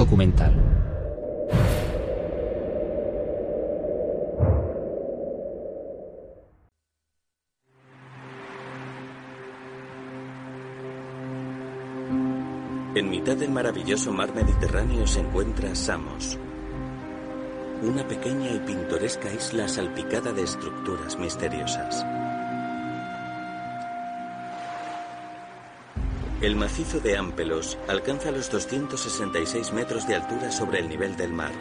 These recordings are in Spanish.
documental. En mitad del maravilloso mar Mediterráneo se encuentra Samos, una pequeña y pintoresca isla salpicada de estructuras misteriosas. El macizo de Ampelos alcanza los 266 metros de altura sobre el nivel del mar.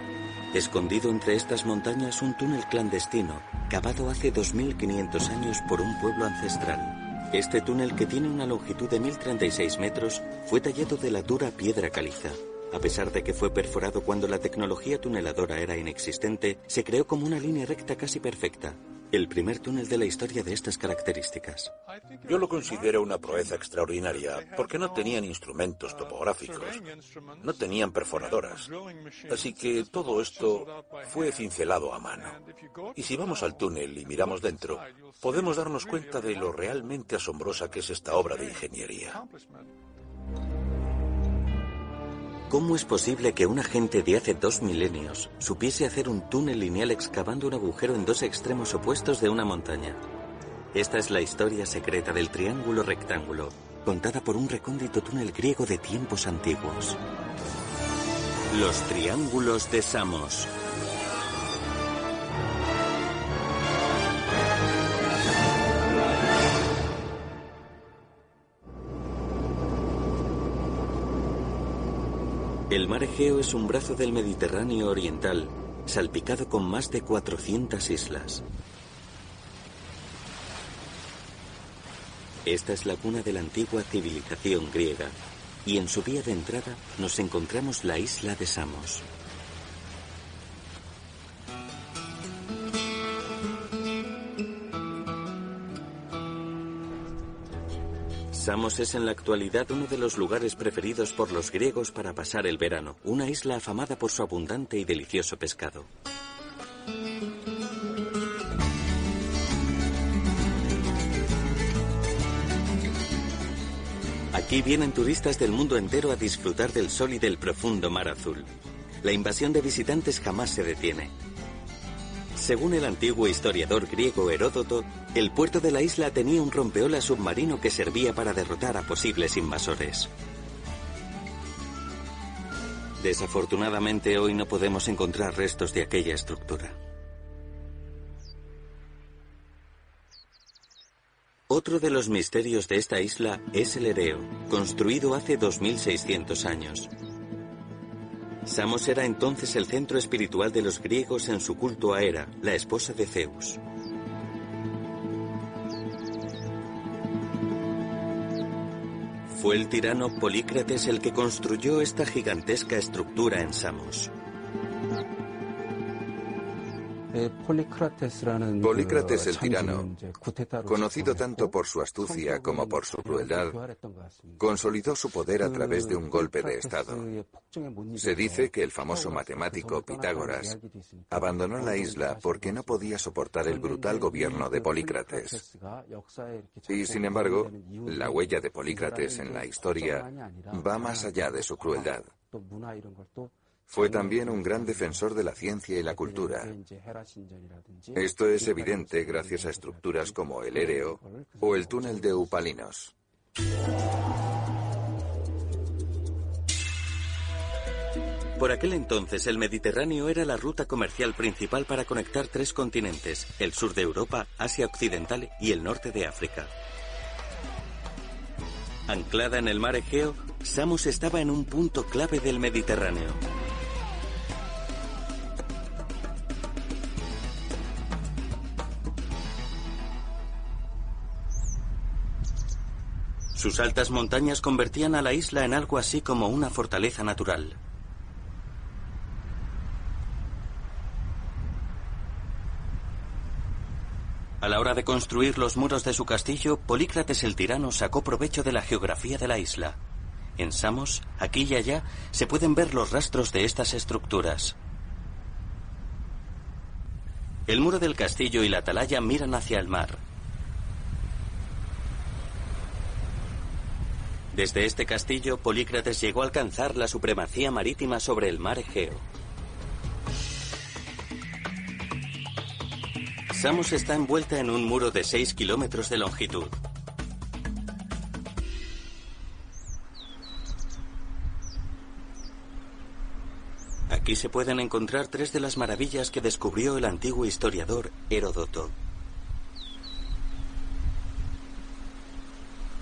Escondido entre estas montañas un túnel clandestino, cavado hace 2500 años por un pueblo ancestral. Este túnel, que tiene una longitud de 1036 metros, fue tallado de la dura piedra caliza. A pesar de que fue perforado cuando la tecnología tuneladora era inexistente, se creó como una línea recta casi perfecta. El primer túnel de la historia de estas características. Yo lo considero una proeza extraordinaria porque no tenían instrumentos topográficos, no tenían perforadoras. Así que todo esto fue cincelado a mano. Y si vamos al túnel y miramos dentro, podemos darnos cuenta de lo realmente asombrosa que es esta obra de ingeniería. ¿Cómo es posible que una gente de hace dos milenios supiese hacer un túnel lineal excavando un agujero en dos extremos opuestos de una montaña? Esta es la historia secreta del triángulo rectángulo, contada por un recóndito túnel griego de tiempos antiguos. Los triángulos de Samos. El mar Egeo es un brazo del Mediterráneo oriental, salpicado con más de 400 islas. Esta es la cuna de la antigua civilización griega, y en su vía de entrada nos encontramos la isla de Samos. Samos es en la actualidad uno de los lugares preferidos por los griegos para pasar el verano, una isla afamada por su abundante y delicioso pescado. Aquí vienen turistas del mundo entero a disfrutar del sol y del profundo mar azul. La invasión de visitantes jamás se detiene. Según el antiguo historiador griego Heródoto, el puerto de la isla tenía un rompeolas submarino que servía para derrotar a posibles invasores. Desafortunadamente hoy no podemos encontrar restos de aquella estructura. Otro de los misterios de esta isla es el Ereo, construido hace 2600 años. Samos era entonces el centro espiritual de los griegos en su culto a Hera, la esposa de Zeus. Fue el tirano Polícrates el que construyó esta gigantesca estructura en Samos. Polícrates el tirano, conocido tanto por su astucia como por su crueldad, consolidó su poder a través de un golpe de Estado. Se dice que el famoso matemático Pitágoras abandonó la isla porque no podía soportar el brutal gobierno de Polícrates. Y sin embargo, la huella de Polícrates en la historia va más allá de su crueldad. Fue también un gran defensor de la ciencia y la cultura. Esto es evidente gracias a estructuras como el Ereo o el túnel de Upalinos. Por aquel entonces el Mediterráneo era la ruta comercial principal para conectar tres continentes, el sur de Europa, Asia Occidental y el norte de África. Anclada en el mar Egeo, Samos estaba en un punto clave del Mediterráneo. Sus altas montañas convertían a la isla en algo así como una fortaleza natural. A la hora de construir los muros de su castillo, Polícrates el tirano sacó provecho de la geografía de la isla. En Samos, aquí y allá, se pueden ver los rastros de estas estructuras. El muro del castillo y la atalaya miran hacia el mar. Desde este castillo, Polícrates llegó a alcanzar la supremacía marítima sobre el mar Egeo. Samos está envuelta en un muro de 6 kilómetros de longitud. Aquí se pueden encontrar tres de las maravillas que descubrió el antiguo historiador Heródoto.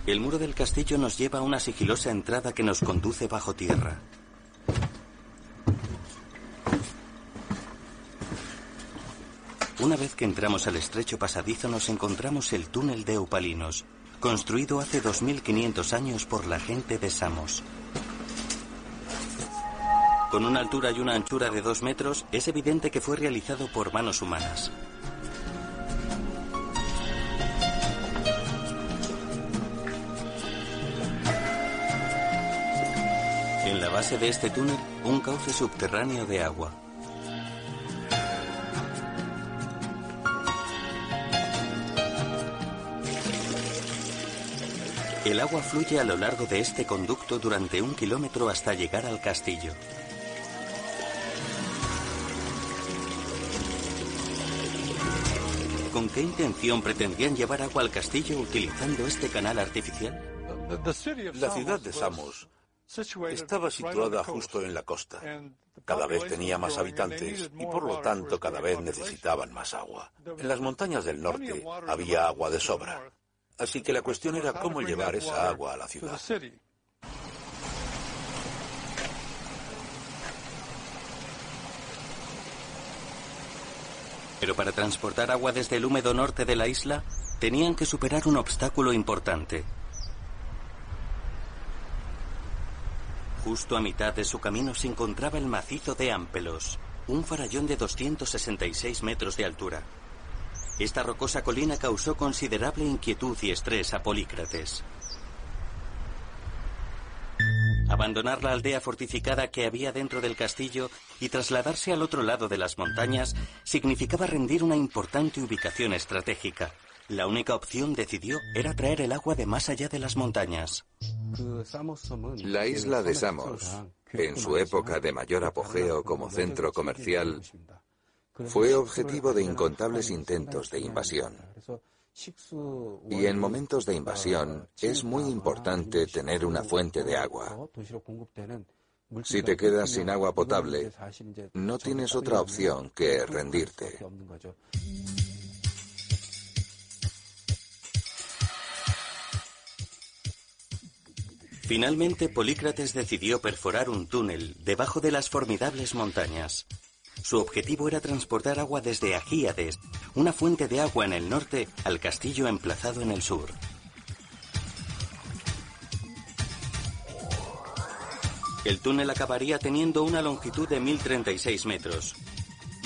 El muro del castillo nos lleva a una sigilosa entrada que nos conduce bajo tierra. Una vez que entramos al estrecho pasadizo nos encontramos el túnel de Eupalinos, construido hace 2500 años por la gente de Samos. Con una altura y una anchura de dos metros, es evidente que fue realizado por manos humanas. En la base de este túnel, un cauce subterráneo de agua. El agua fluye a lo largo de este conducto durante un kilómetro hasta llegar al castillo. ¿Con qué intención pretendían llevar agua al castillo utilizando este canal artificial? La ciudad de Samos estaba situada justo en la costa. Cada vez tenía más habitantes y por lo tanto cada vez necesitaban más agua. En las montañas del norte había agua de sobra. Así que la cuestión era cómo llevar esa agua a la ciudad. Pero para transportar agua desde el húmedo norte de la isla, tenían que superar un obstáculo importante. Justo a mitad de su camino se encontraba el macizo de Ampelos, un farallón de 266 metros de altura. Esta rocosa colina causó considerable inquietud y estrés a Polícrates. Abandonar la aldea fortificada que había dentro del castillo y trasladarse al otro lado de las montañas significaba rendir una importante ubicación estratégica. La única opción, decidió, era traer el agua de más allá de las montañas. La isla de Samos, en su época de mayor apogeo como centro comercial, fue objetivo de incontables intentos de invasión. Y en momentos de invasión es muy importante tener una fuente de agua. Si te quedas sin agua potable, no tienes otra opción que rendirte. Finalmente, Polícrates decidió perforar un túnel debajo de las formidables montañas. Su objetivo era transportar agua desde Agíades, una fuente de agua en el norte, al castillo emplazado en el sur. El túnel acabaría teniendo una longitud de 1036 metros.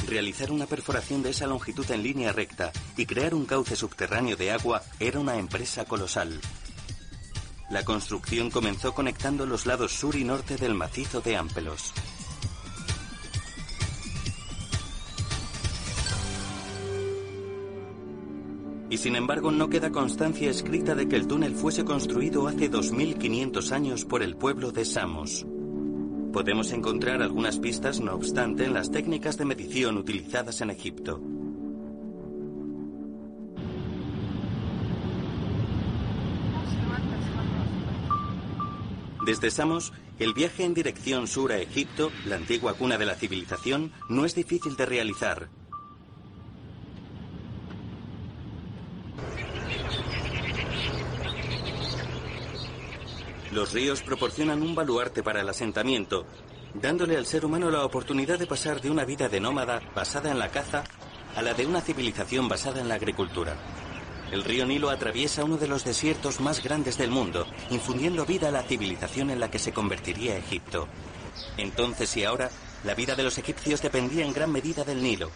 Realizar una perforación de esa longitud en línea recta y crear un cauce subterráneo de agua era una empresa colosal. La construcción comenzó conectando los lados sur y norte del macizo de Ampelos. y sin embargo no queda constancia escrita de que el túnel fuese construido hace 2.500 años por el pueblo de Samos. Podemos encontrar algunas pistas, no obstante, en las técnicas de medición utilizadas en Egipto. Desde Samos, el viaje en dirección sur a Egipto, la antigua cuna de la civilización, no es difícil de realizar, Los ríos proporcionan un baluarte para el asentamiento, dándole al ser humano la oportunidad de pasar de una vida de nómada basada en la caza a la de una civilización basada en la agricultura. El río Nilo atraviesa uno de los desiertos más grandes del mundo, infundiendo vida a la civilización en la que se convertiría Egipto. Entonces y ahora, la vida de los egipcios dependía en gran medida del Nilo.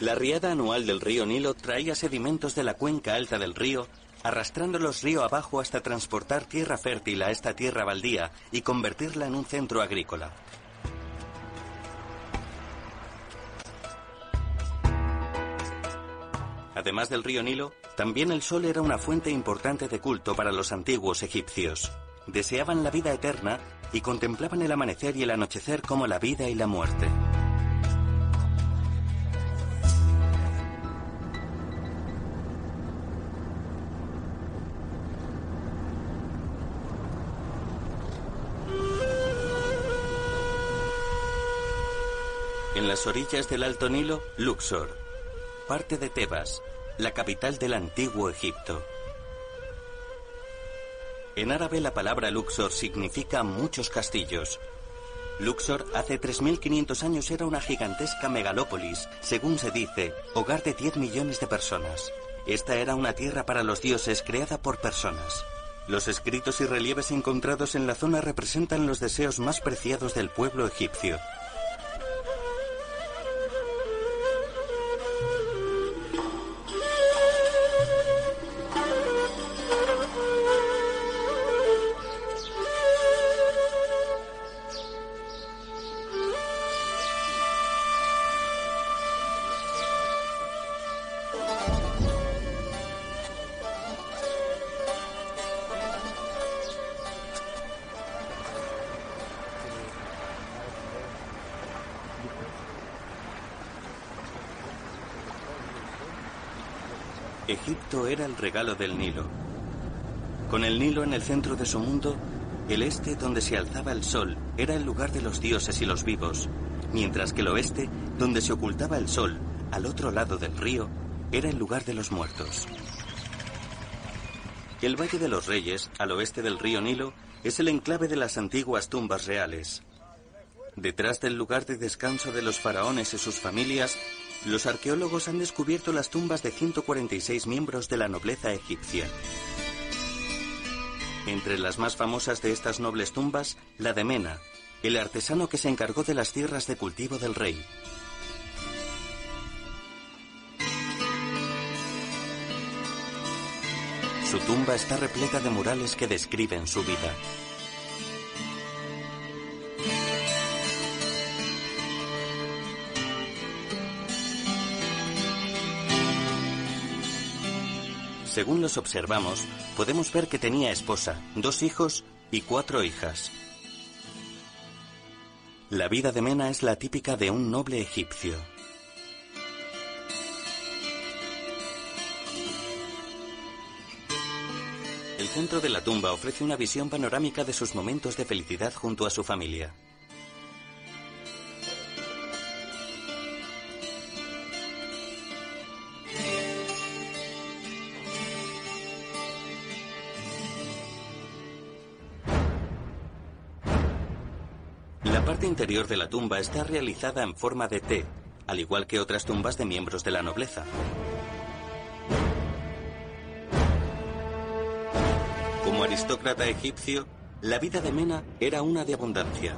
La riada anual del río Nilo traía sedimentos de la cuenca alta del río arrastrándolos río abajo hasta transportar tierra fértil a esta tierra baldía y convertirla en un centro agrícola. Además del río Nilo, también el sol era una fuente importante de culto para los antiguos egipcios. Deseaban la vida eterna y contemplaban el amanecer y el anochecer como la vida y la muerte. En las orillas del Alto Nilo, Luxor, parte de Tebas, la capital del antiguo Egipto. En árabe la palabra Luxor significa muchos castillos. Luxor hace 3.500 años era una gigantesca megalópolis, según se dice, hogar de 10 millones de personas. Esta era una tierra para los dioses creada por personas. Los escritos y relieves encontrados en la zona representan los deseos más preciados del pueblo egipcio. Regalo del Nilo. Con el Nilo en el centro de su mundo, el este donde se alzaba el sol era el lugar de los dioses y los vivos, mientras que el oeste, donde se ocultaba el sol, al otro lado del río, era el lugar de los muertos. El Valle de los Reyes, al oeste del río Nilo, es el enclave de las antiguas tumbas reales. Detrás del lugar de descanso de los faraones y sus familias los arqueólogos han descubierto las tumbas de 146 miembros de la nobleza egipcia. Entre las más famosas de estas nobles tumbas, la de Mena, el artesano que se encargó de las tierras de cultivo del rey. Su tumba está repleta de murales que describen su vida. Según los observamos, podemos ver que tenía esposa, dos hijos y cuatro hijas. La vida de Mena es la típica de un noble egipcio. El centro de la tumba ofrece una visión panorámica de sus momentos de felicidad junto a su familia. De la tumba está realizada en forma de T, al igual que otras tumbas de miembros de la nobleza. Como aristócrata egipcio, la vida de Mena era una de abundancia.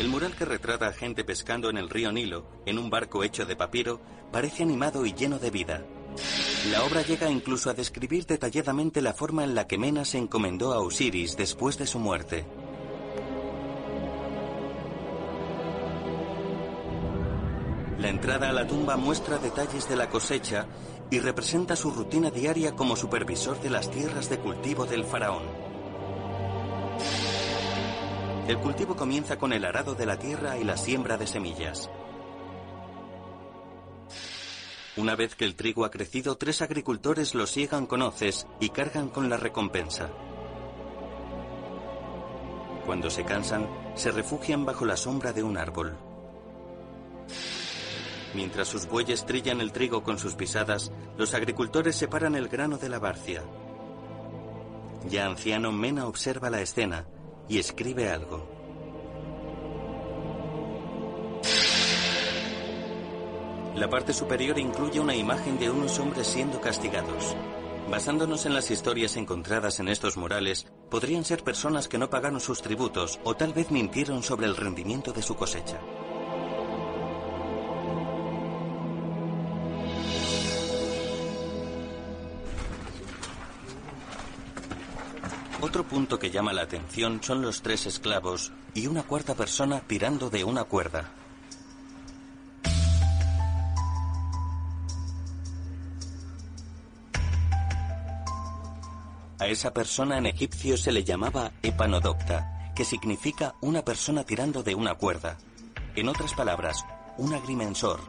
El mural que retrata a gente pescando en el río Nilo, en un barco hecho de papiro, parece animado y lleno de vida. La obra llega incluso a describir detalladamente la forma en la que Mena se encomendó a Osiris después de su muerte. La entrada a la tumba muestra detalles de la cosecha y representa su rutina diaria como supervisor de las tierras de cultivo del faraón. El cultivo comienza con el arado de la tierra y la siembra de semillas. Una vez que el trigo ha crecido, tres agricultores lo siegan con hoces y cargan con la recompensa. Cuando se cansan, se refugian bajo la sombra de un árbol. Mientras sus bueyes trillan el trigo con sus pisadas, los agricultores separan el grano de la barcia. Ya anciano, Mena observa la escena y escribe algo. La parte superior incluye una imagen de unos hombres siendo castigados. Basándonos en las historias encontradas en estos murales, podrían ser personas que no pagaron sus tributos o tal vez mintieron sobre el rendimiento de su cosecha. Otro punto que llama la atención son los tres esclavos y una cuarta persona tirando de una cuerda. A esa persona en egipcio se le llamaba epanodopta, que significa una persona tirando de una cuerda. En otras palabras, un agrimensor,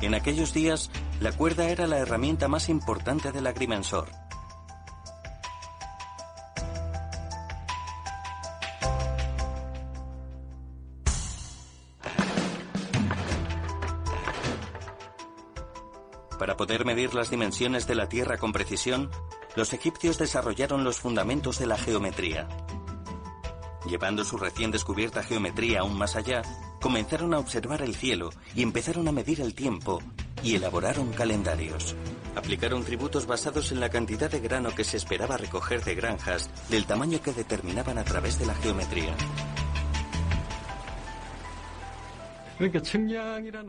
En aquellos días, la cuerda era la herramienta más importante del agrimensor. Para poder medir las dimensiones de la Tierra con precisión, los egipcios desarrollaron los fundamentos de la geometría. Llevando su recién descubierta geometría aún más allá, comenzaron a observar el cielo y empezaron a medir el tiempo y elaboraron calendarios. Aplicaron tributos basados en la cantidad de grano que se esperaba recoger de granjas del tamaño que determinaban a través de la geometría.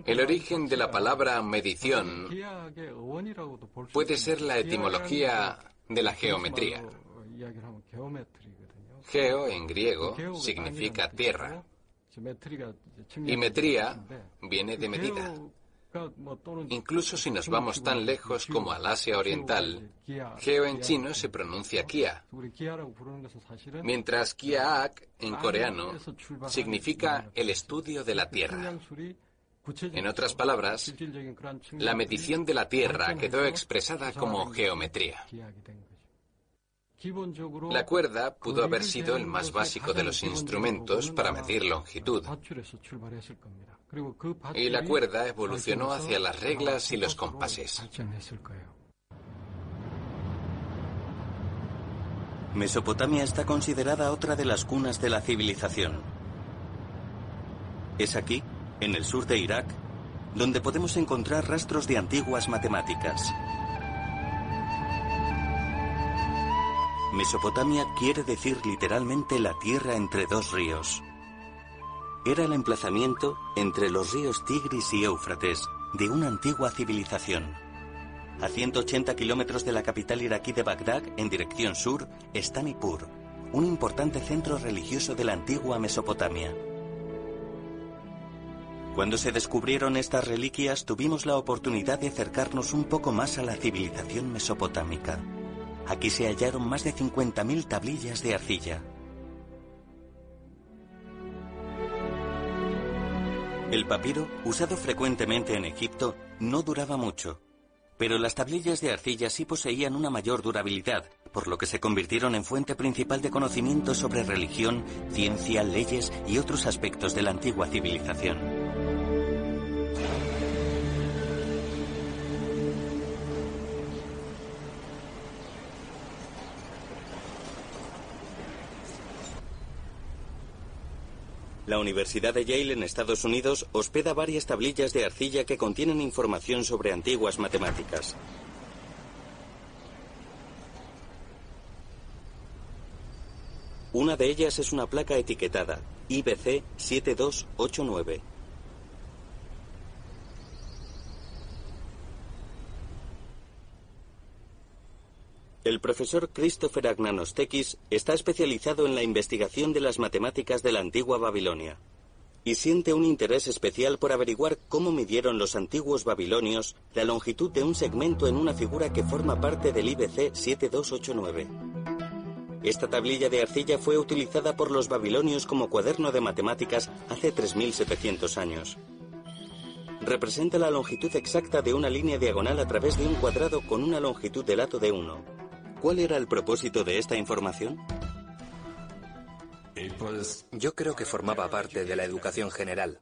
El origen de la palabra medición puede ser la etimología de la geometría. Geo en griego significa tierra y metría viene de medida. Incluso si nos vamos tan lejos como al Asia Oriental, Geo en chino se pronuncia Kia, mientras Kiaak en coreano significa el estudio de la tierra. En otras palabras, la medición de la tierra quedó expresada como geometría. La cuerda pudo haber sido el más básico de los instrumentos para medir longitud. Y la cuerda evolucionó hacia las reglas y los compases. Mesopotamia está considerada otra de las cunas de la civilización. Es aquí, en el sur de Irak, donde podemos encontrar rastros de antiguas matemáticas. Mesopotamia quiere decir literalmente la tierra entre dos ríos. Era el emplazamiento entre los ríos Tigris y Éufrates de una antigua civilización. A 180 kilómetros de la capital iraquí de Bagdad, en dirección sur, está Nippur, un importante centro religioso de la antigua Mesopotamia. Cuando se descubrieron estas reliquias tuvimos la oportunidad de acercarnos un poco más a la civilización mesopotámica. Aquí se hallaron más de 50.000 tablillas de arcilla. El papiro, usado frecuentemente en Egipto, no duraba mucho, pero las tablillas de arcilla sí poseían una mayor durabilidad, por lo que se convirtieron en fuente principal de conocimiento sobre religión, ciencia, leyes y otros aspectos de la antigua civilización. La Universidad de Yale en Estados Unidos hospeda varias tablillas de arcilla que contienen información sobre antiguas matemáticas. Una de ellas es una placa etiquetada IBC 7289. El profesor Christopher Agnanostekis está especializado en la investigación de las matemáticas de la antigua Babilonia y siente un interés especial por averiguar cómo midieron los antiguos babilonios la longitud de un segmento en una figura que forma parte del IBC 7289. Esta tablilla de arcilla fue utilizada por los babilonios como cuaderno de matemáticas hace 3700 años. Representa la longitud exacta de una línea diagonal a través de un cuadrado con una longitud de lato de 1. ¿Cuál era el propósito de esta información? Yo creo que formaba parte de la educación general.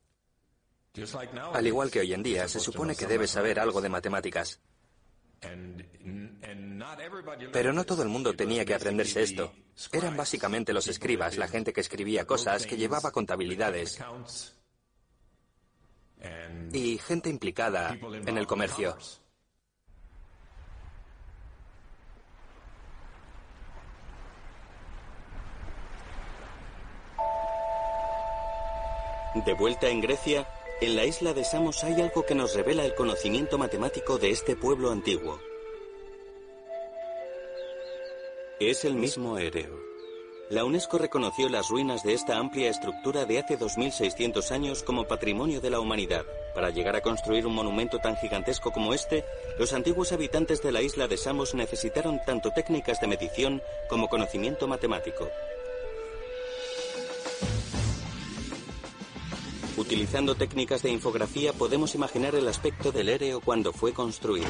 Al igual que hoy en día, se supone que debes saber algo de matemáticas. Pero no todo el mundo tenía que aprenderse esto. Eran básicamente los escribas, la gente que escribía cosas, que llevaba contabilidades. Y gente implicada en el comercio. De vuelta en Grecia, en la isla de Samos hay algo que nos revela el conocimiento matemático de este pueblo antiguo. Es el mismo Ereo. La UNESCO reconoció las ruinas de esta amplia estructura de hace 2600 años como patrimonio de la humanidad. Para llegar a construir un monumento tan gigantesco como este, los antiguos habitantes de la isla de Samos necesitaron tanto técnicas de medición como conocimiento matemático. Utilizando técnicas de infografía podemos imaginar el aspecto del éreo cuando fue construido.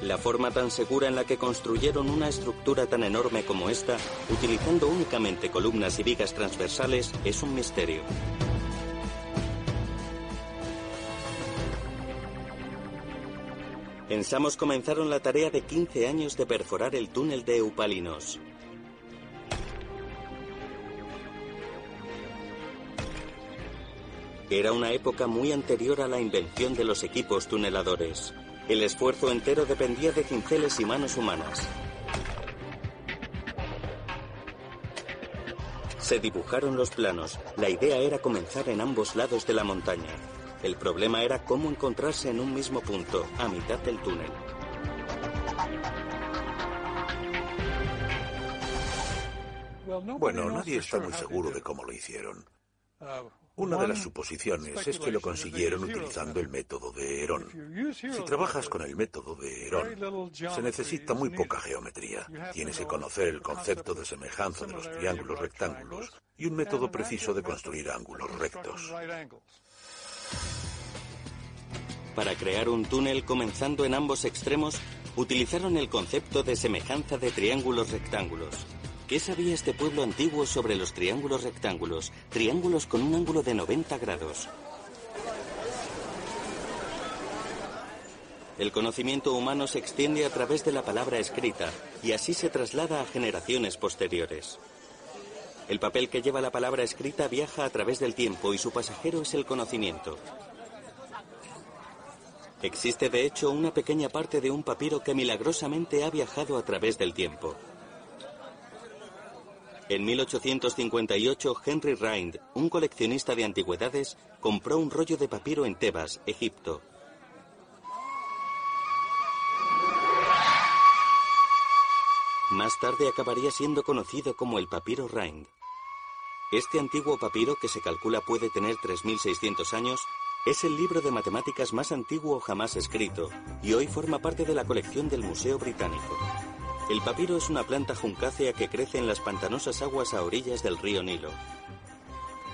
La forma tan segura en la que construyeron una estructura tan enorme como esta, utilizando únicamente columnas y vigas transversales, es un misterio. En Samos comenzaron la tarea de 15 años de perforar el túnel de Eupalinos. Era una época muy anterior a la invención de los equipos tuneladores. El esfuerzo entero dependía de cinceles y manos humanas. Se dibujaron los planos. La idea era comenzar en ambos lados de la montaña. El problema era cómo encontrarse en un mismo punto, a mitad del túnel. Bueno, nadie está muy seguro de cómo lo hicieron. Una de las suposiciones es que lo consiguieron utilizando el método de Herón. Si trabajas con el método de Herón, se necesita muy poca geometría. Tienes que conocer el concepto de semejanza de los triángulos rectángulos y un método preciso de construir ángulos rectos. Para crear un túnel comenzando en ambos extremos, utilizaron el concepto de semejanza de triángulos rectángulos. ¿Qué sabía este pueblo antiguo sobre los triángulos rectángulos? Triángulos con un ángulo de 90 grados. El conocimiento humano se extiende a través de la palabra escrita y así se traslada a generaciones posteriores. El papel que lleva la palabra escrita viaja a través del tiempo y su pasajero es el conocimiento. Existe de hecho una pequeña parte de un papiro que milagrosamente ha viajado a través del tiempo. En 1858, Henry Rind, un coleccionista de antigüedades, compró un rollo de papiro en Tebas, Egipto. Más tarde acabaría siendo conocido como el papiro Rind. Este antiguo papiro, que se calcula puede tener 3.600 años, es el libro de matemáticas más antiguo jamás escrito y hoy forma parte de la colección del Museo Británico. El papiro es una planta juncácea que crece en las pantanosas aguas a orillas del río Nilo.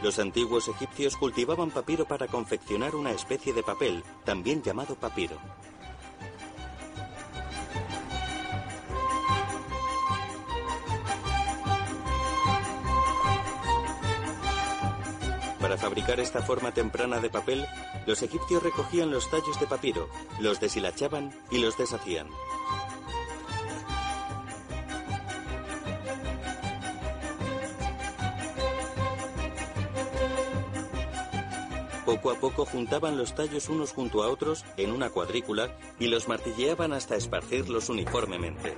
Los antiguos egipcios cultivaban papiro para confeccionar una especie de papel, también llamado papiro. Para fabricar esta forma temprana de papel, los egipcios recogían los tallos de papiro, los deshilachaban y los deshacían. Poco a poco juntaban los tallos unos junto a otros en una cuadrícula y los martilleaban hasta esparcirlos uniformemente.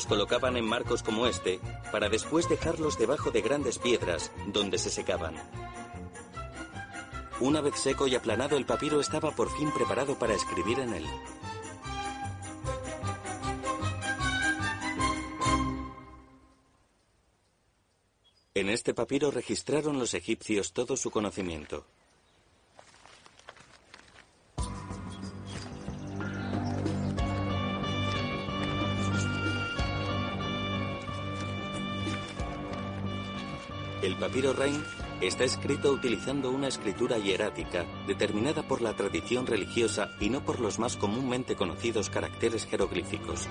Los colocaban en marcos como este para después dejarlos debajo de grandes piedras donde se secaban. Una vez seco y aplanado el papiro estaba por fin preparado para escribir en él. En este papiro registraron los egipcios todo su conocimiento. El papiro Rain está escrito utilizando una escritura hierática determinada por la tradición religiosa y no por los más comúnmente conocidos caracteres jeroglíficos.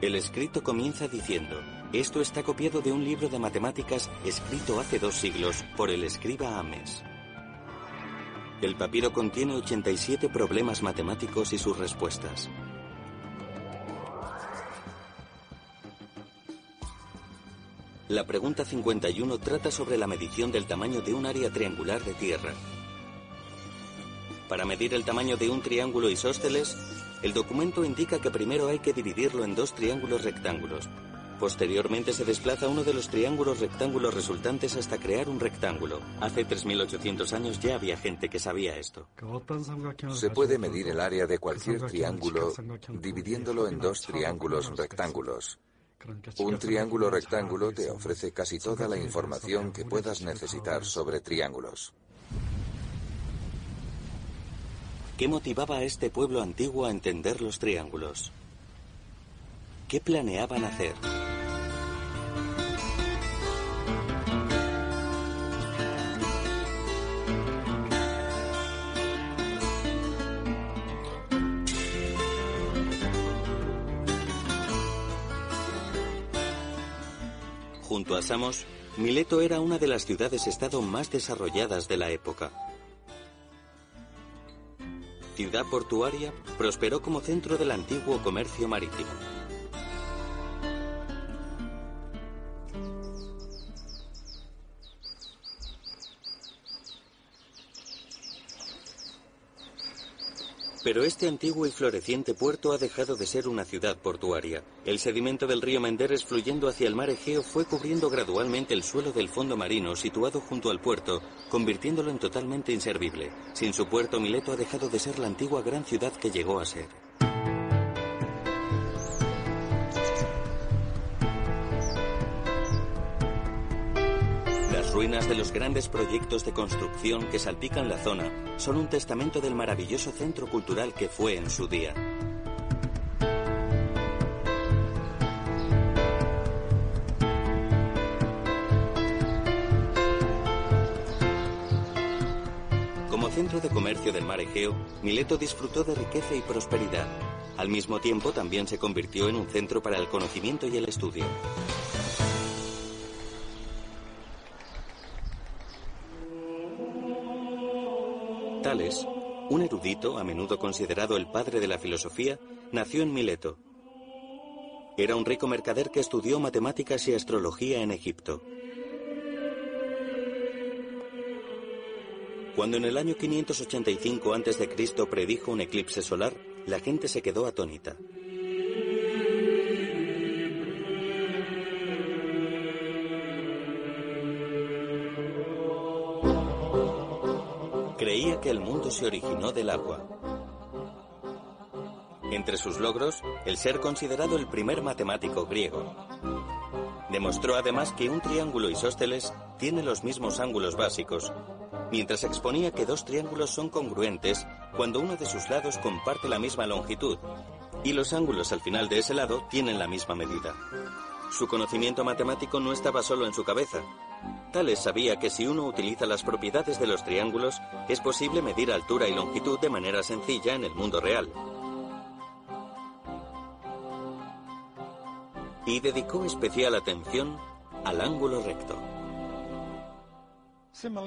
El escrito comienza diciendo, esto está copiado de un libro de matemáticas escrito hace dos siglos por el escriba Ames. El papiro contiene 87 problemas matemáticos y sus respuestas. La pregunta 51 trata sobre la medición del tamaño de un área triangular de tierra. Para medir el tamaño de un triángulo isósceles, el documento indica que primero hay que dividirlo en dos triángulos rectángulos. Posteriormente se desplaza uno de los triángulos rectángulos resultantes hasta crear un rectángulo. Hace 3.800 años ya había gente que sabía esto. Se puede medir el área de cualquier triángulo dividiéndolo en dos triángulos rectángulos. Un triángulo rectángulo te ofrece casi toda la información que puedas necesitar sobre triángulos. ¿Qué motivaba a este pueblo antiguo a entender los triángulos? ¿Qué planeaban hacer? Junto a Samos, Mileto era una de las ciudades-estado más desarrolladas de la época. Ciudad portuaria, prosperó como centro del antiguo comercio marítimo. Pero este antiguo y floreciente puerto ha dejado de ser una ciudad portuaria. El sedimento del río Menderes fluyendo hacia el mar Egeo fue cubriendo gradualmente el suelo del fondo marino situado junto al puerto, convirtiéndolo en totalmente inservible. Sin su puerto, Mileto ha dejado de ser la antigua gran ciudad que llegó a ser. Ruinas de los grandes proyectos de construcción que salpican la zona son un testamento del maravilloso centro cultural que fue en su día. Como centro de comercio del mar Egeo, Mileto disfrutó de riqueza y prosperidad. Al mismo tiempo también se convirtió en un centro para el conocimiento y el estudio. Tales, un erudito, a menudo considerado el padre de la filosofía, nació en Mileto. Era un rico mercader que estudió matemáticas y astrología en Egipto. Cuando en el año 585 a.C. predijo un eclipse solar, la gente se quedó atónita. Creía que el mundo se originó del agua. Entre sus logros, el ser considerado el primer matemático griego. Demostró además que un triángulo isósceles tiene los mismos ángulos básicos, mientras exponía que dos triángulos son congruentes cuando uno de sus lados comparte la misma longitud, y los ángulos al final de ese lado tienen la misma medida. Su conocimiento matemático no estaba solo en su cabeza, Tales sabía que si uno utiliza las propiedades de los triángulos, es posible medir altura y longitud de manera sencilla en el mundo real. Y dedicó especial atención al ángulo recto.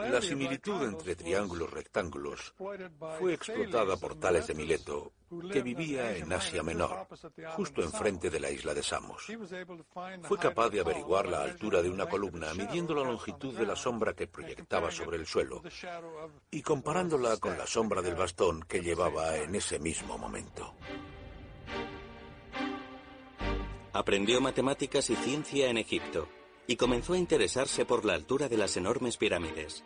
La similitud entre triángulos rectángulos fue explotada por Tales de Mileto, que vivía en Asia Menor, justo enfrente de la isla de Samos. Fue capaz de averiguar la altura de una columna midiendo la longitud de la sombra que proyectaba sobre el suelo y comparándola con la sombra del bastón que llevaba en ese mismo momento. Aprendió matemáticas y ciencia en Egipto y comenzó a interesarse por la altura de las enormes pirámides.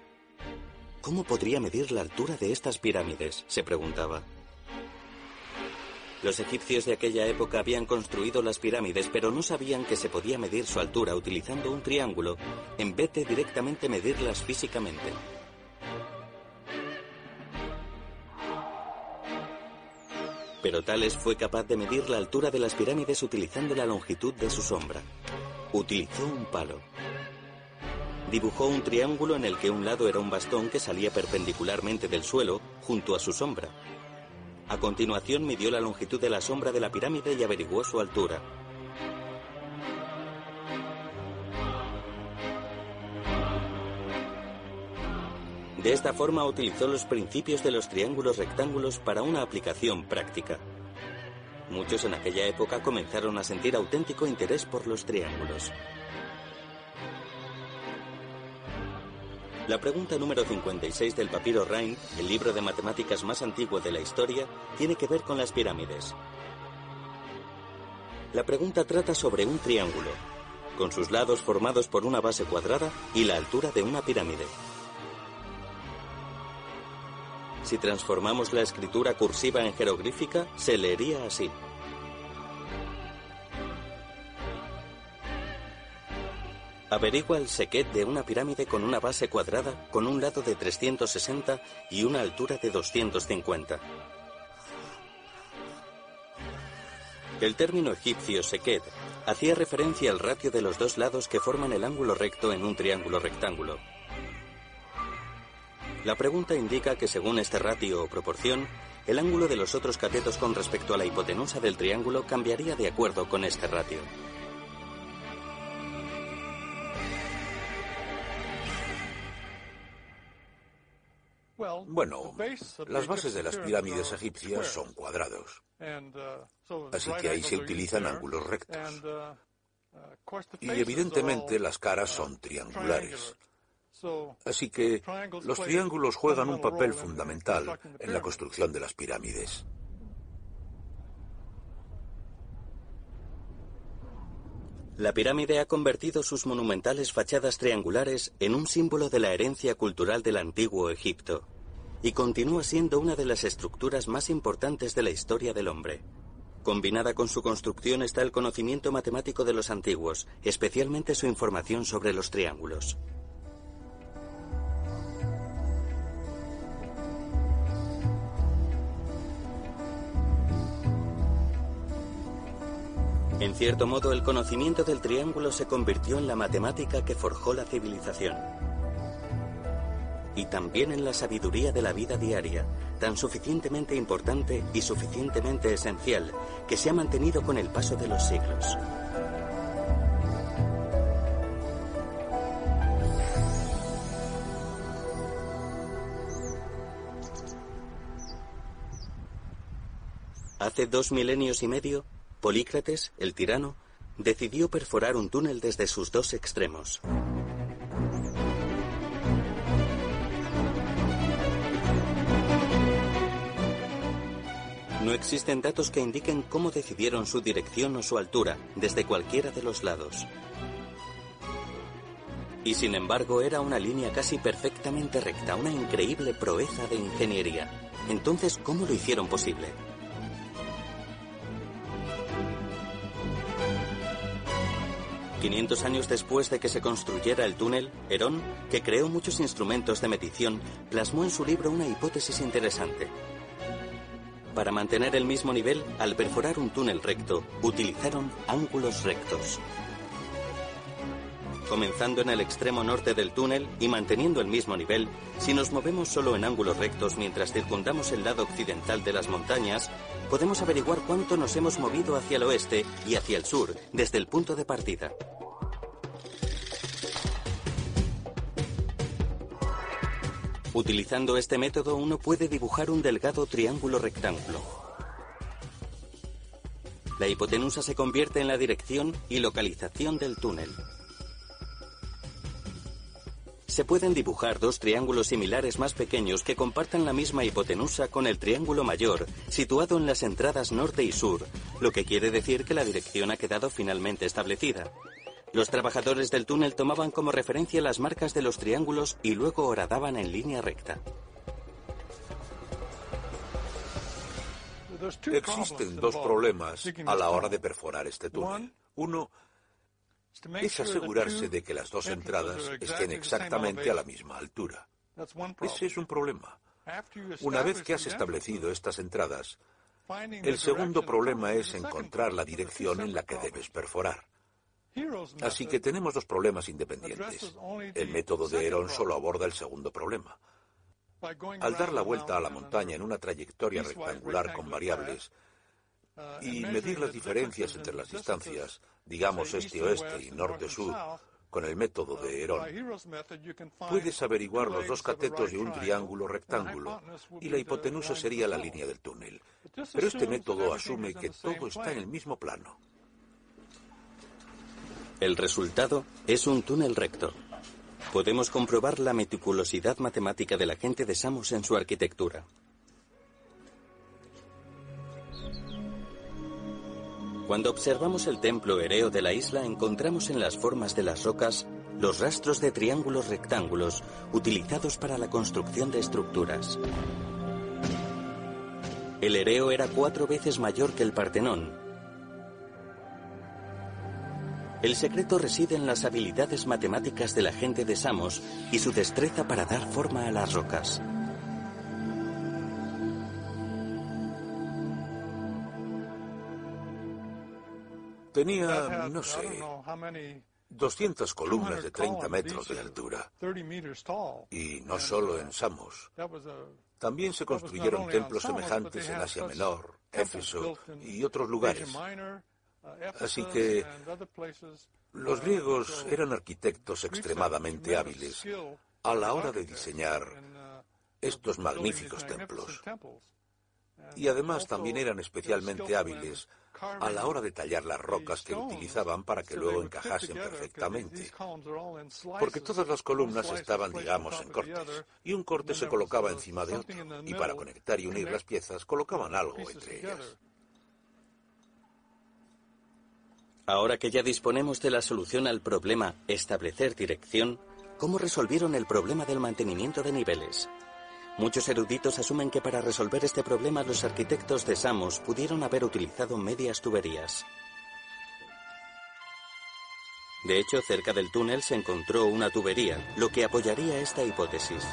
¿Cómo podría medir la altura de estas pirámides? se preguntaba. Los egipcios de aquella época habían construido las pirámides, pero no sabían que se podía medir su altura utilizando un triángulo en vez de directamente medirlas físicamente. Pero Tales fue capaz de medir la altura de las pirámides utilizando la longitud de su sombra. Utilizó un palo. Dibujó un triángulo en el que un lado era un bastón que salía perpendicularmente del suelo junto a su sombra. A continuación midió la longitud de la sombra de la pirámide y averiguó su altura. De esta forma utilizó los principios de los triángulos rectángulos para una aplicación práctica. Muchos en aquella época comenzaron a sentir auténtico interés por los triángulos. La pregunta número 56 del papiro Rhein, el libro de matemáticas más antiguo de la historia, tiene que ver con las pirámides. La pregunta trata sobre un triángulo, con sus lados formados por una base cuadrada y la altura de una pirámide. Si transformamos la escritura cursiva en jeroglífica, se leería así. Averigua el sequet de una pirámide con una base cuadrada, con un lado de 360 y una altura de 250. El término egipcio sequet hacía referencia al ratio de los dos lados que forman el ángulo recto en un triángulo rectángulo. La pregunta indica que según este ratio o proporción, el ángulo de los otros catetos con respecto a la hipotenusa del triángulo cambiaría de acuerdo con este ratio. Bueno, las bases de las pirámides egipcias son cuadrados. Así que ahí se utilizan ángulos rectos. Y evidentemente las caras son triangulares. Así que los triángulos juegan un papel fundamental en la construcción de las pirámides. La pirámide ha convertido sus monumentales fachadas triangulares en un símbolo de la herencia cultural del antiguo Egipto y continúa siendo una de las estructuras más importantes de la historia del hombre. Combinada con su construcción está el conocimiento matemático de los antiguos, especialmente su información sobre los triángulos. En cierto modo, el conocimiento del triángulo se convirtió en la matemática que forjó la civilización. Y también en la sabiduría de la vida diaria, tan suficientemente importante y suficientemente esencial, que se ha mantenido con el paso de los siglos. Hace dos milenios y medio, Polícrates, el tirano, decidió perforar un túnel desde sus dos extremos. No existen datos que indiquen cómo decidieron su dirección o su altura desde cualquiera de los lados. Y sin embargo era una línea casi perfectamente recta, una increíble proeza de ingeniería. Entonces, ¿cómo lo hicieron posible? 500 años después de que se construyera el túnel, Herón, que creó muchos instrumentos de medición, plasmó en su libro una hipótesis interesante. Para mantener el mismo nivel, al perforar un túnel recto, utilizaron ángulos rectos. Comenzando en el extremo norte del túnel y manteniendo el mismo nivel, si nos movemos solo en ángulos rectos mientras circundamos el lado occidental de las montañas, podemos averiguar cuánto nos hemos movido hacia el oeste y hacia el sur desde el punto de partida. Utilizando este método uno puede dibujar un delgado triángulo rectángulo. La hipotenusa se convierte en la dirección y localización del túnel. Se pueden dibujar dos triángulos similares más pequeños que compartan la misma hipotenusa con el triángulo mayor, situado en las entradas norte y sur, lo que quiere decir que la dirección ha quedado finalmente establecida. Los trabajadores del túnel tomaban como referencia las marcas de los triángulos y luego horadaban en línea recta. Existen dos problemas a la hora de perforar este túnel. Uno es asegurarse de que las dos entradas estén exactamente a la misma altura. Ese es un problema. Una vez que has establecido estas entradas, el segundo problema es encontrar la dirección en la que debes perforar. Así que tenemos dos problemas independientes. El método de Heron solo aborda el segundo problema. Al dar la vuelta a la montaña en una trayectoria rectangular con variables, y medir las diferencias entre las distancias, digamos este-oeste y norte-sur, con el método de Herón, puedes averiguar los dos catetos de un triángulo rectángulo y la hipotenusa sería la línea del túnel. Pero este método asume que todo está en el mismo plano. El resultado es un túnel recto. podemos comprobar la meticulosidad matemática de la gente de Samos en su arquitectura. Cuando observamos el templo hereo de la isla encontramos en las formas de las rocas los rastros de triángulos rectángulos utilizados para la construcción de estructuras. El hereo era cuatro veces mayor que el Partenón. El secreto reside en las habilidades matemáticas de la gente de Samos y su destreza para dar forma a las rocas. Tenía, no sé, 200 columnas de 30 metros de altura. Y no solo en Samos. También se construyeron templos semejantes en Asia Menor, Éfeso y otros lugares. Así que los griegos eran arquitectos extremadamente hábiles a la hora de diseñar estos magníficos templos. Y además también eran especialmente hábiles a la hora de tallar las rocas que utilizaban para que luego encajasen perfectamente. Porque todas las columnas estaban, digamos, en cortes, y un corte se colocaba encima de otro, y para conectar y unir las piezas colocaban algo entre ellas. Ahora que ya disponemos de la solución al problema establecer dirección, ¿cómo resolvieron el problema del mantenimiento de niveles? Muchos eruditos asumen que para resolver este problema los arquitectos de Samos pudieron haber utilizado medias tuberías. De hecho, cerca del túnel se encontró una tubería, lo que apoyaría esta hipótesis.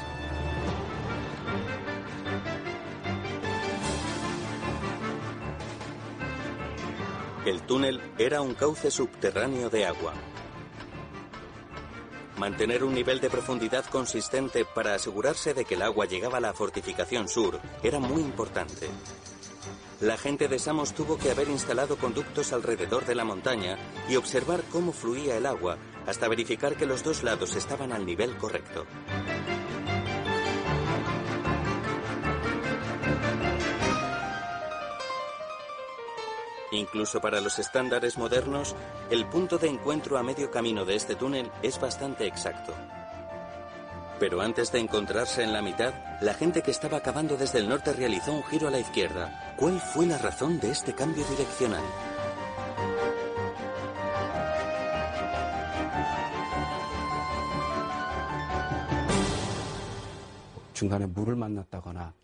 El túnel era un cauce subterráneo de agua. Mantener un nivel de profundidad consistente para asegurarse de que el agua llegaba a la fortificación sur era muy importante. La gente de Samos tuvo que haber instalado conductos alrededor de la montaña y observar cómo fluía el agua hasta verificar que los dos lados estaban al nivel correcto. Incluso para los estándares modernos, el punto de encuentro a medio camino de este túnel es bastante exacto. Pero antes de encontrarse en la mitad, la gente que estaba acabando desde el norte realizó un giro a la izquierda. ¿Cuál fue la razón de este cambio direccional?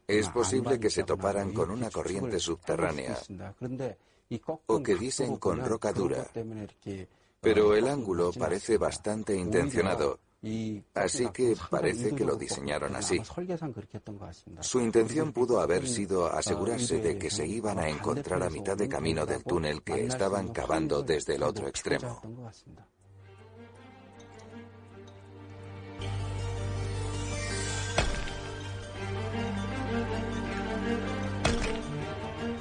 Es posible que se toparan con una corriente subterránea o que dicen con roca dura. Pero el ángulo parece bastante intencionado, así que parece que lo diseñaron así. Su intención pudo haber sido asegurarse de que se iban a encontrar a mitad de camino del túnel que estaban cavando desde el otro extremo.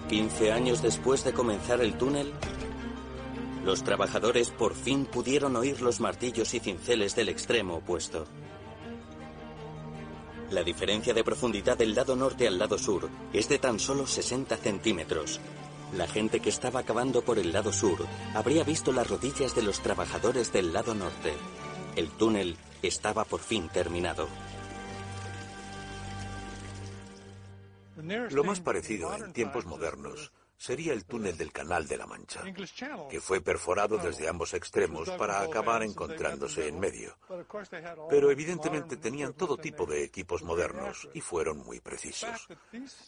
15 años después de comenzar el túnel, los trabajadores por fin pudieron oír los martillos y cinceles del extremo opuesto. La diferencia de profundidad del lado norte al lado sur es de tan solo 60 centímetros. La gente que estaba cavando por el lado sur habría visto las rodillas de los trabajadores del lado norte. El túnel estaba por fin terminado. Lo más parecido en tiempos modernos sería el túnel del Canal de la Mancha, que fue perforado desde ambos extremos para acabar encontrándose en medio. Pero evidentemente tenían todo tipo de equipos modernos y fueron muy precisos.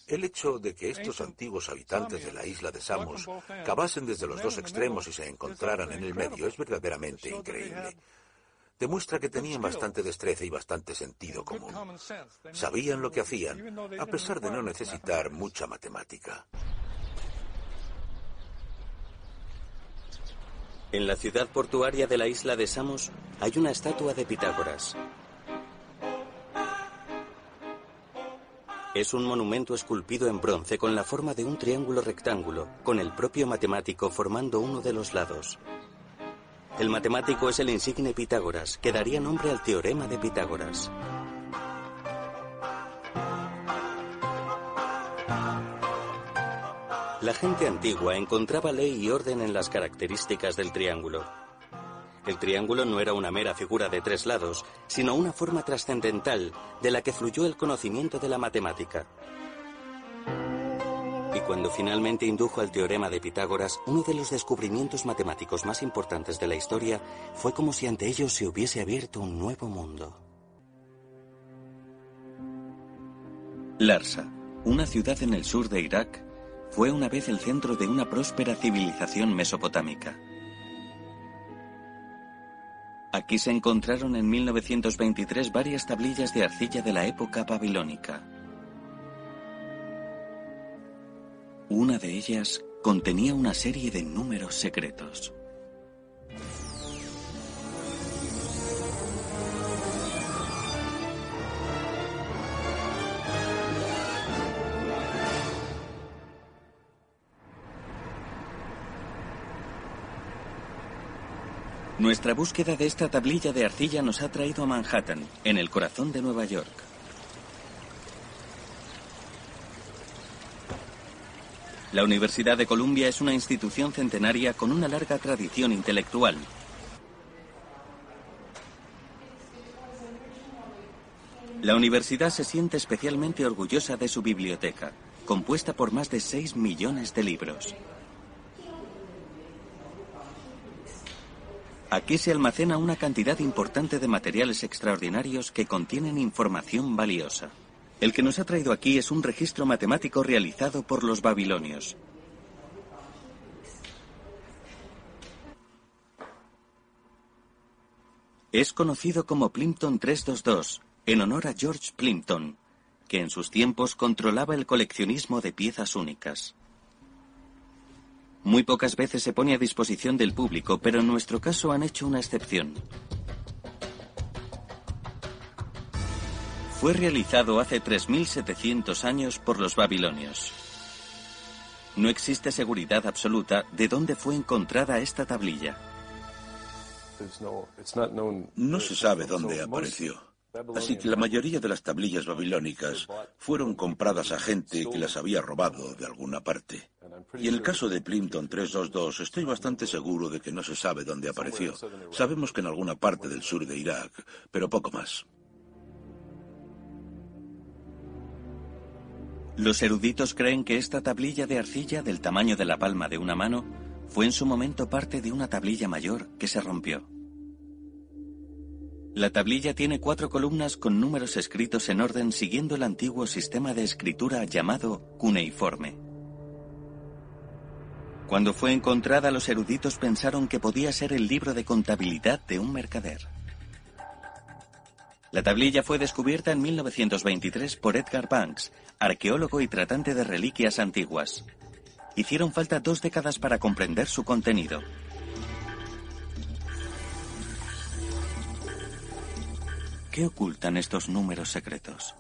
El hecho de que estos antiguos habitantes de la isla de Samos cavasen desde los dos extremos y se encontraran en el medio es verdaderamente increíble demuestra que tenían bastante destreza y bastante sentido común. Sabían lo que hacían, a pesar de no necesitar mucha matemática. En la ciudad portuaria de la isla de Samos hay una estatua de Pitágoras. Es un monumento esculpido en bronce con la forma de un triángulo rectángulo, con el propio matemático formando uno de los lados. El matemático es el insigne Pitágoras, que daría nombre al teorema de Pitágoras. La gente antigua encontraba ley y orden en las características del triángulo. El triángulo no era una mera figura de tres lados, sino una forma trascendental de la que fluyó el conocimiento de la matemática. Y cuando finalmente indujo al teorema de Pitágoras, uno de los descubrimientos matemáticos más importantes de la historia, fue como si ante ellos se hubiese abierto un nuevo mundo. Larsa, una ciudad en el sur de Irak, fue una vez el centro de una próspera civilización mesopotámica. Aquí se encontraron en 1923 varias tablillas de arcilla de la época babilónica. Una de ellas contenía una serie de números secretos. Nuestra búsqueda de esta tablilla de arcilla nos ha traído a Manhattan, en el corazón de Nueva York. La Universidad de Columbia es una institución centenaria con una larga tradición intelectual. La universidad se siente especialmente orgullosa de su biblioteca, compuesta por más de 6 millones de libros. Aquí se almacena una cantidad importante de materiales extraordinarios que contienen información valiosa. El que nos ha traído aquí es un registro matemático realizado por los babilonios. Es conocido como Plimpton 322, en honor a George Plimpton, que en sus tiempos controlaba el coleccionismo de piezas únicas. Muy pocas veces se pone a disposición del público, pero en nuestro caso han hecho una excepción. Fue realizado hace 3.700 años por los babilonios. No existe seguridad absoluta de dónde fue encontrada esta tablilla. No se sabe dónde apareció. Así que la mayoría de las tablillas babilónicas fueron compradas a gente que las había robado de alguna parte. Y en el caso de Plimpton 322 estoy bastante seguro de que no se sabe dónde apareció. Sabemos que en alguna parte del sur de Irak, pero poco más. Los eruditos creen que esta tablilla de arcilla del tamaño de la palma de una mano fue en su momento parte de una tablilla mayor que se rompió. La tablilla tiene cuatro columnas con números escritos en orden siguiendo el antiguo sistema de escritura llamado cuneiforme. Cuando fue encontrada, los eruditos pensaron que podía ser el libro de contabilidad de un mercader. La tablilla fue descubierta en 1923 por Edgar Banks, arqueólogo y tratante de reliquias antiguas. Hicieron falta dos décadas para comprender su contenido. ¿Qué ocultan estos números secretos?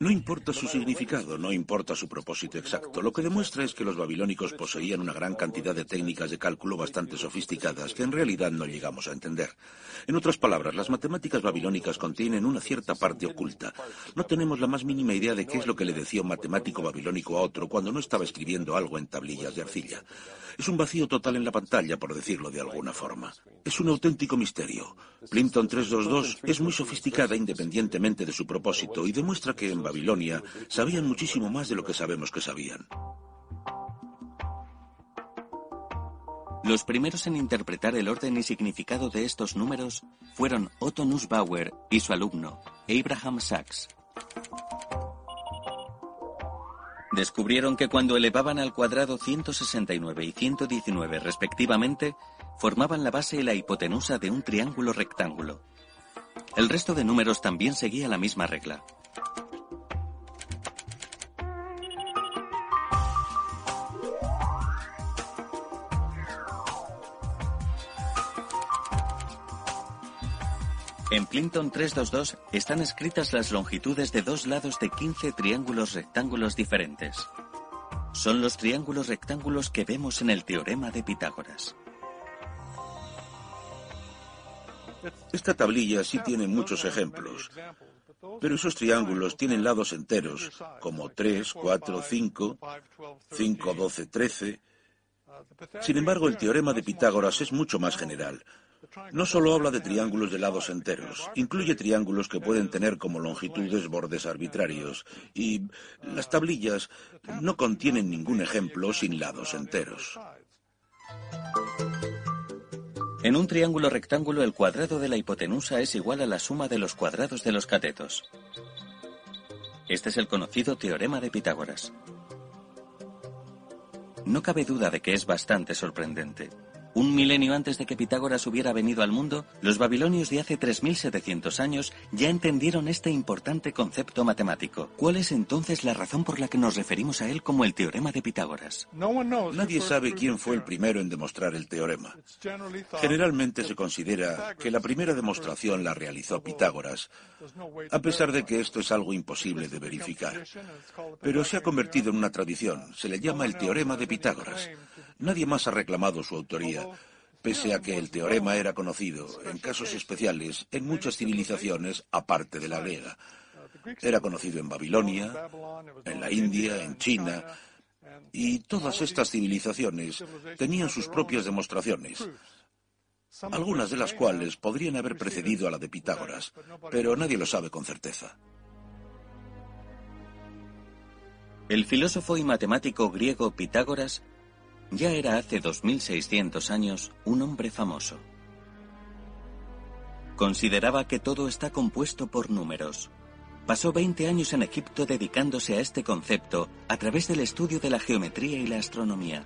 No importa su significado, no importa su propósito exacto. Lo que demuestra es que los babilónicos poseían una gran cantidad de técnicas de cálculo bastante sofisticadas que en realidad no llegamos a entender. En otras palabras, las matemáticas babilónicas contienen una cierta parte oculta. No tenemos la más mínima idea de qué es lo que le decía un matemático babilónico a otro cuando no estaba escribiendo algo en tablillas de arcilla. Es un vacío total en la pantalla, por decirlo de alguna forma. Es un auténtico misterio. Plimpton 322 es muy sofisticada independientemente de su propósito y demuestra que en Babilonia sabían muchísimo más de lo que sabemos que sabían. Los primeros en interpretar el orden y significado de estos números fueron Otto Nussbauer y su alumno, Abraham Sachs. Descubrieron que cuando elevaban al cuadrado 169 y 119 respectivamente, formaban la base y la hipotenusa de un triángulo rectángulo. El resto de números también seguía la misma regla. En Plimpton 322 están escritas las longitudes de dos lados de 15 triángulos rectángulos diferentes. Son los triángulos rectángulos que vemos en el teorema de Pitágoras. Esta tablilla sí tiene muchos ejemplos, pero esos triángulos tienen lados enteros, como 3, 4, 5, 5, 12, 13, Sin embargo, el teorema de Pitágoras es mucho más general. No solo habla de triángulos de lados enteros, incluye triángulos que pueden tener como longitudes bordes arbitrarios y las tablillas no contienen ningún ejemplo sin lados enteros. En un triángulo rectángulo el cuadrado de la hipotenusa es igual a la suma de los cuadrados de los catetos. Este es el conocido teorema de Pitágoras. No cabe duda de que es bastante sorprendente. Un milenio antes de que Pitágoras hubiera venido al mundo, los babilonios de hace 3.700 años ya entendieron este importante concepto matemático. ¿Cuál es entonces la razón por la que nos referimos a él como el teorema de Pitágoras? Nadie sabe quién fue el primero en demostrar el teorema. Generalmente se considera que la primera demostración la realizó Pitágoras, a pesar de que esto es algo imposible de verificar. Pero se ha convertido en una tradición. Se le llama el teorema de Pitágoras. Nadie más ha reclamado su autoría, pese a que el teorema era conocido, en casos especiales, en muchas civilizaciones aparte de la griega. Era conocido en Babilonia, en la India, en China, y todas estas civilizaciones tenían sus propias demostraciones, algunas de las cuales podrían haber precedido a la de Pitágoras, pero nadie lo sabe con certeza. El filósofo y matemático griego Pitágoras ya era hace 2600 años un hombre famoso. Consideraba que todo está compuesto por números. Pasó 20 años en Egipto dedicándose a este concepto a través del estudio de la geometría y la astronomía.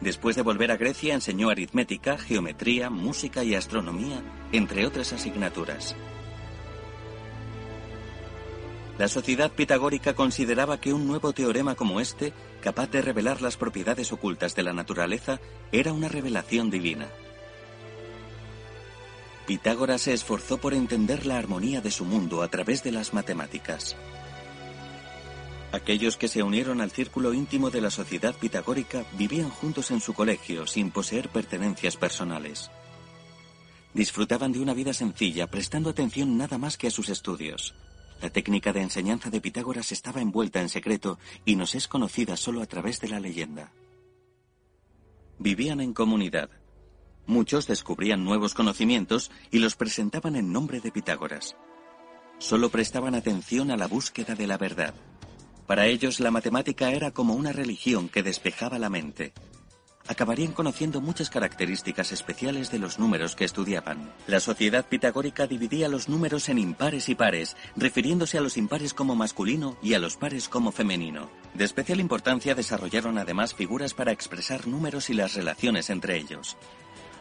Después de volver a Grecia enseñó aritmética, geometría, música y astronomía, entre otras asignaturas. La sociedad pitagórica consideraba que un nuevo teorema como este, capaz de revelar las propiedades ocultas de la naturaleza, era una revelación divina. Pitágoras se esforzó por entender la armonía de su mundo a través de las matemáticas. Aquellos que se unieron al círculo íntimo de la sociedad pitagórica vivían juntos en su colegio sin poseer pertenencias personales. Disfrutaban de una vida sencilla, prestando atención nada más que a sus estudios. La técnica de enseñanza de Pitágoras estaba envuelta en secreto y nos es conocida solo a través de la leyenda. Vivían en comunidad. Muchos descubrían nuevos conocimientos y los presentaban en nombre de Pitágoras. Solo prestaban atención a la búsqueda de la verdad. Para ellos la matemática era como una religión que despejaba la mente acabarían conociendo muchas características especiales de los números que estudiaban. La sociedad pitagórica dividía los números en impares y pares, refiriéndose a los impares como masculino y a los pares como femenino. De especial importancia desarrollaron además figuras para expresar números y las relaciones entre ellos.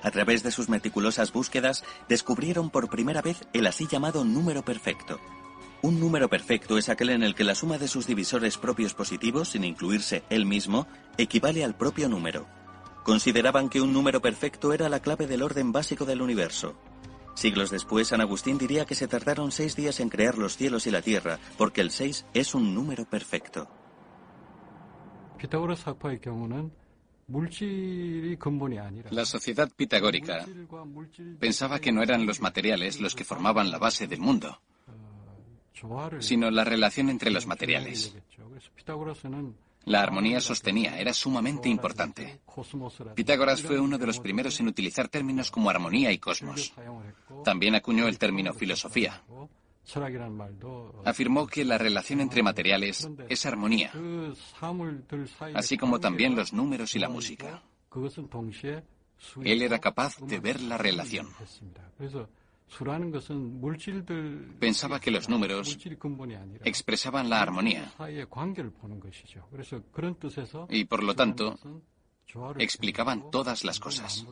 A través de sus meticulosas búsquedas, descubrieron por primera vez el así llamado número perfecto, un número perfecto es aquel en el que la suma de sus divisores propios positivos, sin incluirse él mismo, equivale al propio número. Consideraban que un número perfecto era la clave del orden básico del universo. Siglos después, San Agustín diría que se tardaron seis días en crear los cielos y la tierra, porque el seis es un número perfecto. La sociedad pitagórica pensaba que no eran los materiales los que formaban la base del mundo, sino la relación entre los materiales. La armonía sostenía, era sumamente importante. Pitágoras fue uno de los primeros en utilizar términos como armonía y cosmos. También acuñó el término filosofía. Afirmó que la relación entre materiales es armonía, así como también los números y la música. Él era capaz de ver la relación. Pensaba que los números expresaban la armonía y por lo tanto explicaban todas las cosas.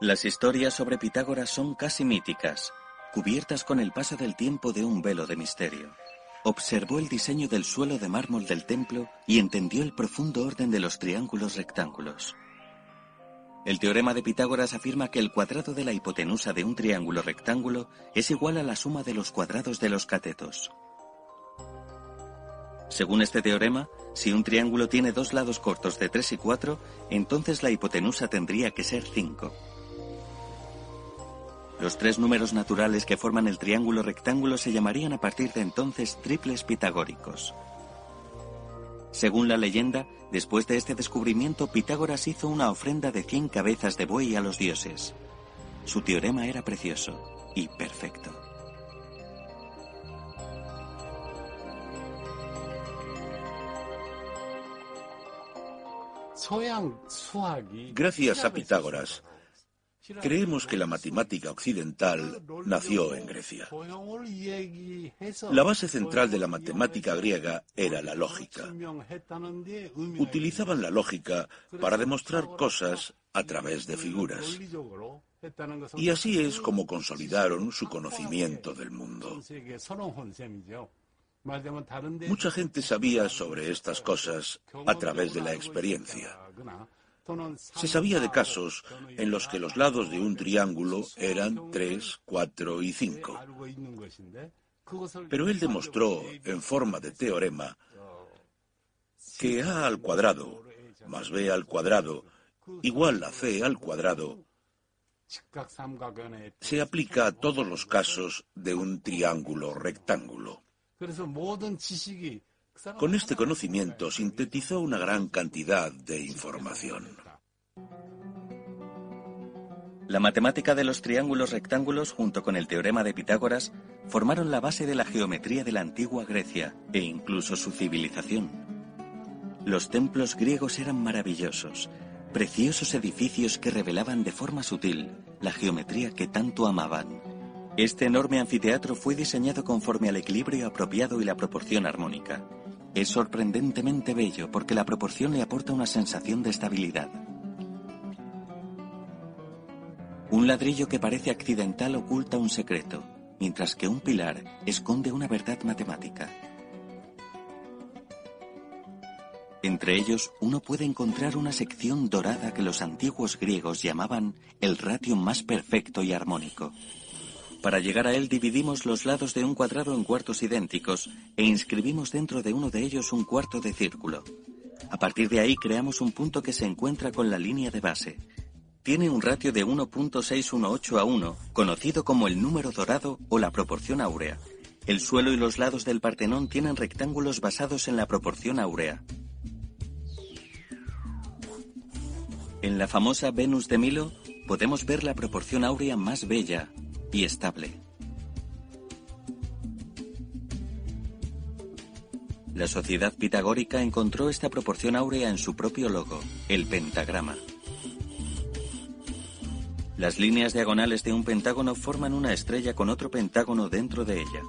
Las historias sobre Pitágoras son casi míticas, cubiertas con el paso del tiempo de un velo de misterio. Observó el diseño del suelo de mármol del templo y entendió el profundo orden de los triángulos rectángulos. El teorema de Pitágoras afirma que el cuadrado de la hipotenusa de un triángulo rectángulo es igual a la suma de los cuadrados de los catetos. Según este teorema, si un triángulo tiene dos lados cortos de 3 y 4, entonces la hipotenusa tendría que ser 5. Los tres números naturales que forman el triángulo rectángulo se llamarían a partir de entonces triples pitagóricos. Según la leyenda, después de este descubrimiento, Pitágoras hizo una ofrenda de 100 cabezas de buey a los dioses. Su teorema era precioso y perfecto. Gracias a Pitágoras, creemos que la matemática occidental nació en Grecia. La base central de la matemática griega era la lógica. Utilizaban la lógica para demostrar cosas a través de figuras. Y así es como consolidaron su conocimiento del mundo. Mucha gente sabía sobre estas cosas a través de la experiencia. Se sabía de casos en los que los lados de un triángulo eran 3, 4 y 5. Pero él demostró en forma de teorema que A al cuadrado más B al cuadrado igual a C al cuadrado se aplica a todos los casos de un triángulo rectángulo. Con este conocimiento sintetizó una gran cantidad de información. La matemática de los triángulos rectángulos junto con el teorema de Pitágoras formaron la base de la geometría de la antigua Grecia e incluso su civilización. Los templos griegos eran maravillosos, preciosos edificios que revelaban de forma sutil la geometría que tanto amaban. Este enorme anfiteatro fue diseñado conforme al equilibrio apropiado y la proporción armónica. Es sorprendentemente bello porque la proporción le aporta una sensación de estabilidad. Un ladrillo que parece accidental oculta un secreto, mientras que un pilar esconde una verdad matemática. Entre ellos, uno puede encontrar una sección dorada que los antiguos griegos llamaban el ratio más perfecto y armónico. Para llegar a él dividimos los lados de un cuadrado en cuartos idénticos e inscribimos dentro de uno de ellos un cuarto de círculo. A partir de ahí creamos un punto que se encuentra con la línea de base. Tiene un ratio de 1.618 a 1, conocido como el número dorado o la proporción áurea. El suelo y los lados del Partenón tienen rectángulos basados en la proporción áurea. En la famosa Venus de Milo podemos ver la proporción áurea más bella, y estable. La sociedad pitagórica encontró esta proporción áurea en su propio logo, el pentagrama. Las líneas diagonales de un pentágono forman una estrella con otro pentágono dentro de ella.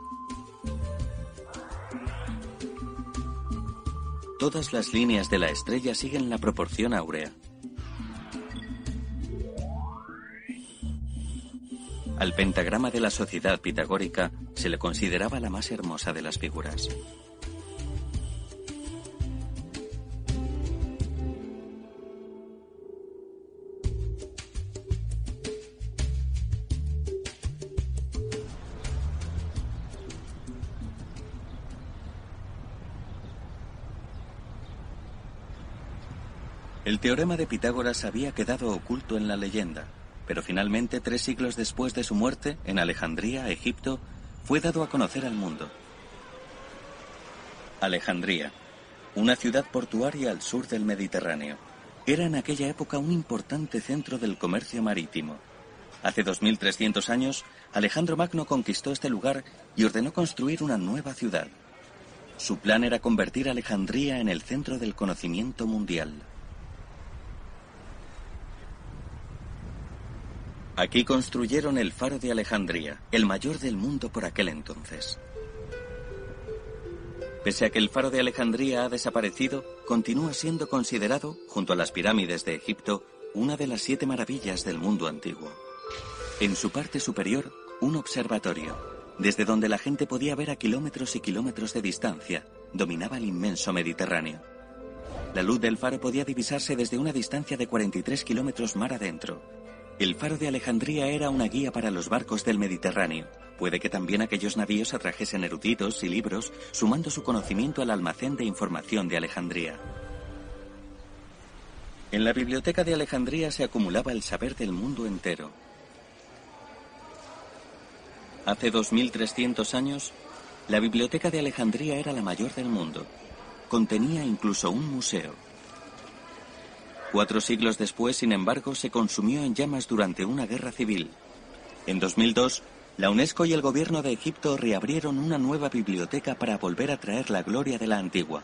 Todas las líneas de la estrella siguen la proporción áurea. Al pentagrama de la sociedad pitagórica se le consideraba la más hermosa de las figuras. El teorema de Pitágoras había quedado oculto en la leyenda, pero finalmente, tres siglos después de su muerte, en Alejandría, Egipto, fue dado a conocer al mundo. Alejandría, una ciudad portuaria al sur del Mediterráneo, era en aquella época un importante centro del comercio marítimo. Hace 2300 años, Alejandro Magno conquistó este lugar y ordenó construir una nueva ciudad. Su plan era convertir Alejandría en el centro del conocimiento mundial. Aquí construyeron el faro de Alejandría, el mayor del mundo por aquel entonces. Pese a que el faro de Alejandría ha desaparecido, continúa siendo considerado, junto a las pirámides de Egipto, una de las siete maravillas del mundo antiguo. En su parte superior, un observatorio, desde donde la gente podía ver a kilómetros y kilómetros de distancia, dominaba el inmenso Mediterráneo. La luz del faro podía divisarse desde una distancia de 43 kilómetros mar adentro, el faro de Alejandría era una guía para los barcos del Mediterráneo. Puede que también aquellos navíos atrajesen eruditos y libros, sumando su conocimiento al almacén de información de Alejandría. En la biblioteca de Alejandría se acumulaba el saber del mundo entero. Hace 2300 años, la biblioteca de Alejandría era la mayor del mundo. Contenía incluso un museo. Cuatro siglos después, sin embargo, se consumió en llamas durante una guerra civil. En 2002, la UNESCO y el gobierno de Egipto reabrieron una nueva biblioteca para volver a traer la gloria de la antigua.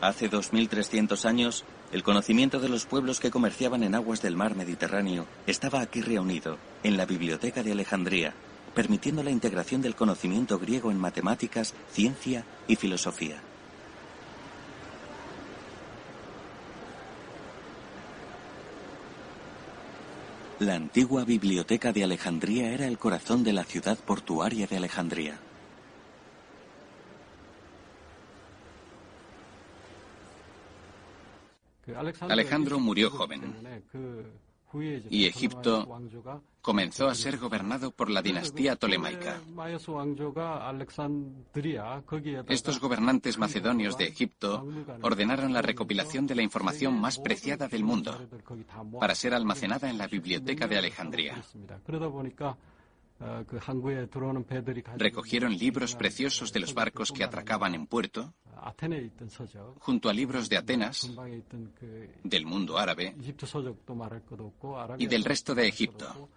Hace 2300 años, el conocimiento de los pueblos que comerciaban en aguas del mar Mediterráneo estaba aquí reunido, en la Biblioteca de Alejandría, permitiendo la integración del conocimiento griego en matemáticas, ciencia y filosofía. La antigua biblioteca de Alejandría era el corazón de la ciudad portuaria de Alejandría. Alejandro murió joven y Egipto comenzó a ser gobernado por la dinastía tolemaica. Estos gobernantes macedonios de Egipto ordenaron la recopilación de la información más preciada del mundo para ser almacenada en la biblioteca de Alejandría. Recogieron libros preciosos de los barcos que atracaban en puerto, junto a libros de Atenas, del mundo árabe y del resto de Egipto.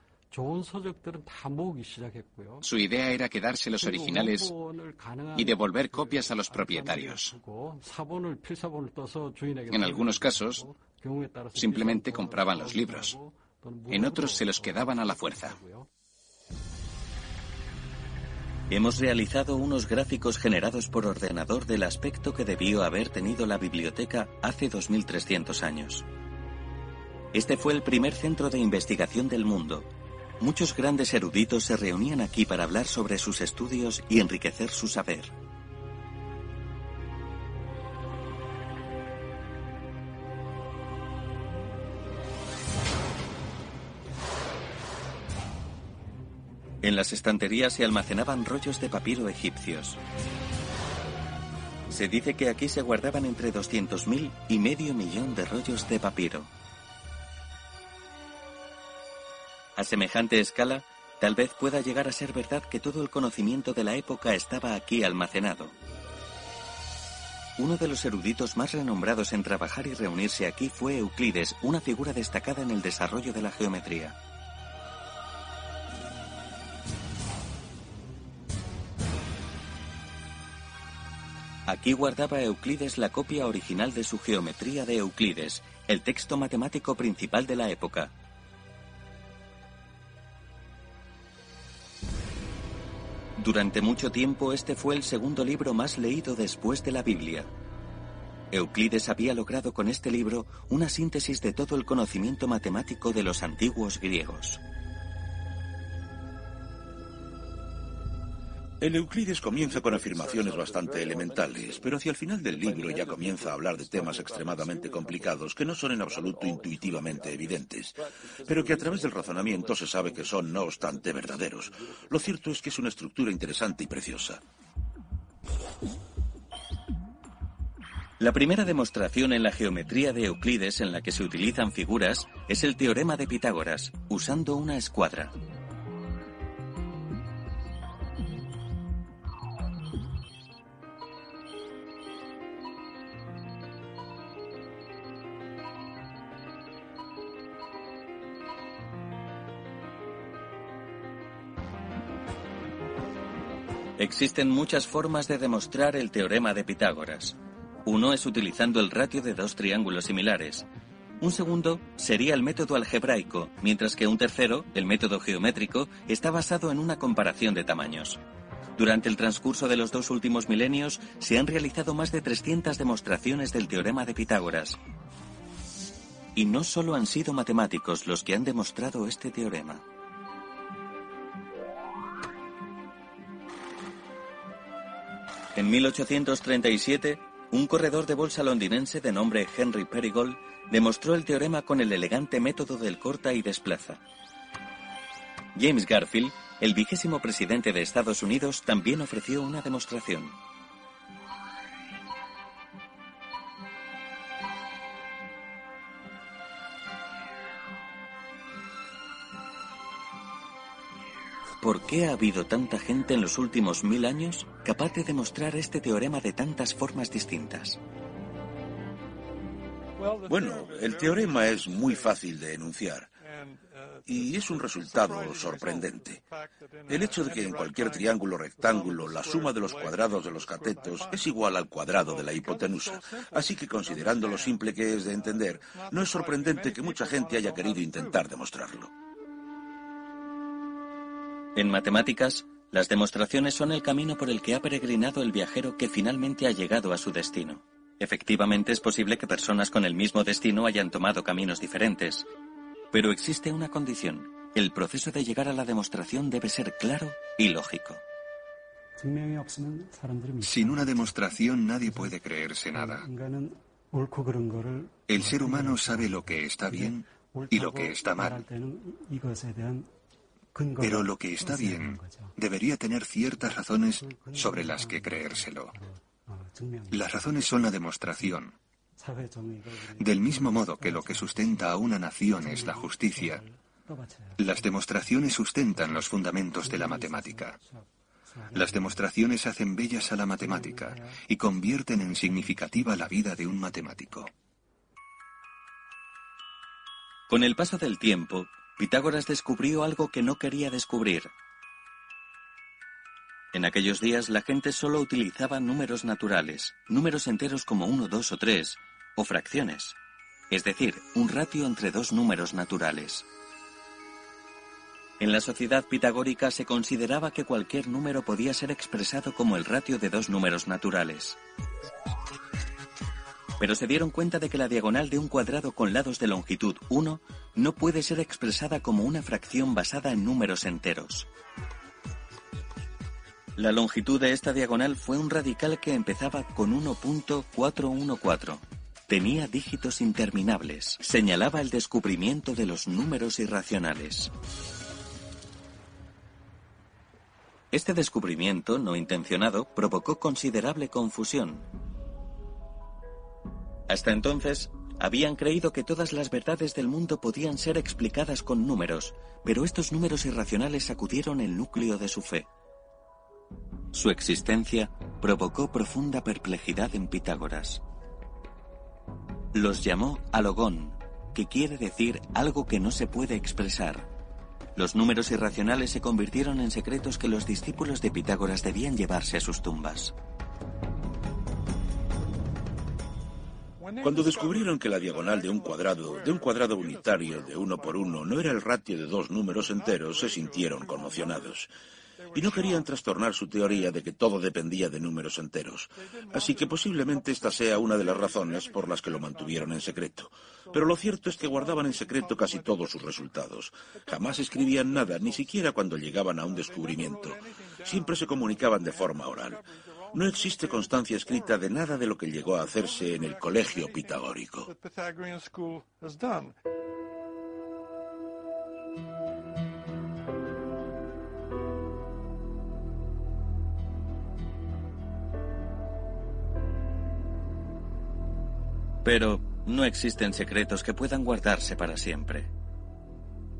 Su idea era quedarse los originales y devolver copias a los propietarios. En algunos casos, simplemente compraban los libros. En otros se los quedaban a la fuerza. Hemos realizado unos gráficos generados por ordenador del aspecto que debió haber tenido la biblioteca hace 2300 años. Este fue el primer centro de investigación del mundo. Muchos grandes eruditos se reunían aquí para hablar sobre sus estudios y enriquecer su saber. En las estanterías se almacenaban rollos de papiro egipcios. Se dice que aquí se guardaban entre 200.000 y medio millón de rollos de papiro. A semejante escala, tal vez pueda llegar a ser verdad que todo el conocimiento de la época estaba aquí almacenado. Uno de los eruditos más renombrados en trabajar y reunirse aquí fue Euclides, una figura destacada en el desarrollo de la geometría. Aquí guardaba Euclides la copia original de su Geometría de Euclides, el texto matemático principal de la época. Durante mucho tiempo este fue el segundo libro más leído después de la Biblia. Euclides había logrado con este libro una síntesis de todo el conocimiento matemático de los antiguos griegos. El Euclides comienza con afirmaciones bastante elementales, pero hacia el final del libro ya comienza a hablar de temas extremadamente complicados que no son en absoluto intuitivamente evidentes, pero que a través del razonamiento se sabe que son no obstante verdaderos. Lo cierto es que es una estructura interesante y preciosa. La primera demostración en la geometría de Euclides en la que se utilizan figuras es el teorema de Pitágoras, usando una escuadra. Existen muchas formas de demostrar el teorema de Pitágoras. Uno es utilizando el ratio de dos triángulos similares. Un segundo sería el método algebraico, mientras que un tercero, el método geométrico, está basado en una comparación de tamaños. Durante el transcurso de los dos últimos milenios se han realizado más de 300 demostraciones del teorema de Pitágoras. Y no solo han sido matemáticos los que han demostrado este teorema. En 1837, un corredor de bolsa londinense de nombre Henry Perigold demostró el teorema con el elegante método del corta y desplaza. James Garfield, el vigésimo presidente de Estados Unidos, también ofreció una demostración. Por qué ha habido tanta gente en los últimos mil años capaz de demostrar este teorema de tantas formas distintas. Bueno, el teorema es muy fácil de enunciar y es un resultado sorprendente. El hecho de que en cualquier triángulo rectángulo la suma de los cuadrados de los catetos es igual al cuadrado de la hipotenusa. Así que considerando lo simple que es de entender, no es sorprendente que mucha gente haya querido intentar demostrarlo. En matemáticas, las demostraciones son el camino por el que ha peregrinado el viajero que finalmente ha llegado a su destino. Efectivamente es posible que personas con el mismo destino hayan tomado caminos diferentes, pero existe una condición. El proceso de llegar a la demostración debe ser claro y lógico. Sin una demostración nadie puede creerse nada. El ser humano sabe lo que está bien y lo que está mal. Pero lo que está bien debería tener ciertas razones sobre las que creérselo. Las razones son la demostración, del mismo modo que lo que sustenta a una nación es la justicia, las demostraciones sustentan los fundamentos de la matemática. Las demostraciones hacen bellas a la matemática y convierten en significativa la vida de un matemático. Con el paso del tiempo, Pitágoras descubrió algo que no quería descubrir. En aquellos días la gente solo utilizaba números naturales, números enteros como 1, 2 o 3, o fracciones, es decir, un ratio entre dos números naturales. En la sociedad pitagórica se consideraba que cualquier número podía ser expresado como el ratio de dos números naturales. Pero se dieron cuenta de que la diagonal de un cuadrado con lados de longitud 1 no puede ser expresada como una fracción basada en números enteros. La longitud de esta diagonal fue un radical que empezaba con 1.414 Tenía dígitos interminables. Señalaba el descubrimiento de los números irracionales. Este descubrimiento, no intencionado, provocó considerable confusión. Hasta entonces, habían creído que todas las verdades del mundo podían ser explicadas con números, pero estos números irracionales sacudieron el núcleo de su fe. Su existencia provocó profunda perplejidad en Pitágoras. Los llamó alogón, que quiere decir algo que no se puede expresar. Los números irracionales se convirtieron en secretos que los discípulos de Pitágoras debían llevarse a sus tumbas. Cuando descubrieron que la diagonal de un cuadrado, de un cuadrado unitario de uno por uno, no era el ratio de dos números enteros, se sintieron conmocionados y no querían trastornar su teoría de que todo dependía de números enteros. Así que posiblemente esta sea una de las razones por las que lo mantuvieron en secreto. Pero lo cierto es que guardaban en secreto casi todos sus resultados. Jamás escribían nada, ni siquiera cuando llegaban a un descubrimiento. Siempre se comunicaban de forma oral. No existe constancia escrita de nada de lo que llegó a hacerse en el colegio pitagórico. Pero no existen secretos que puedan guardarse para siempre.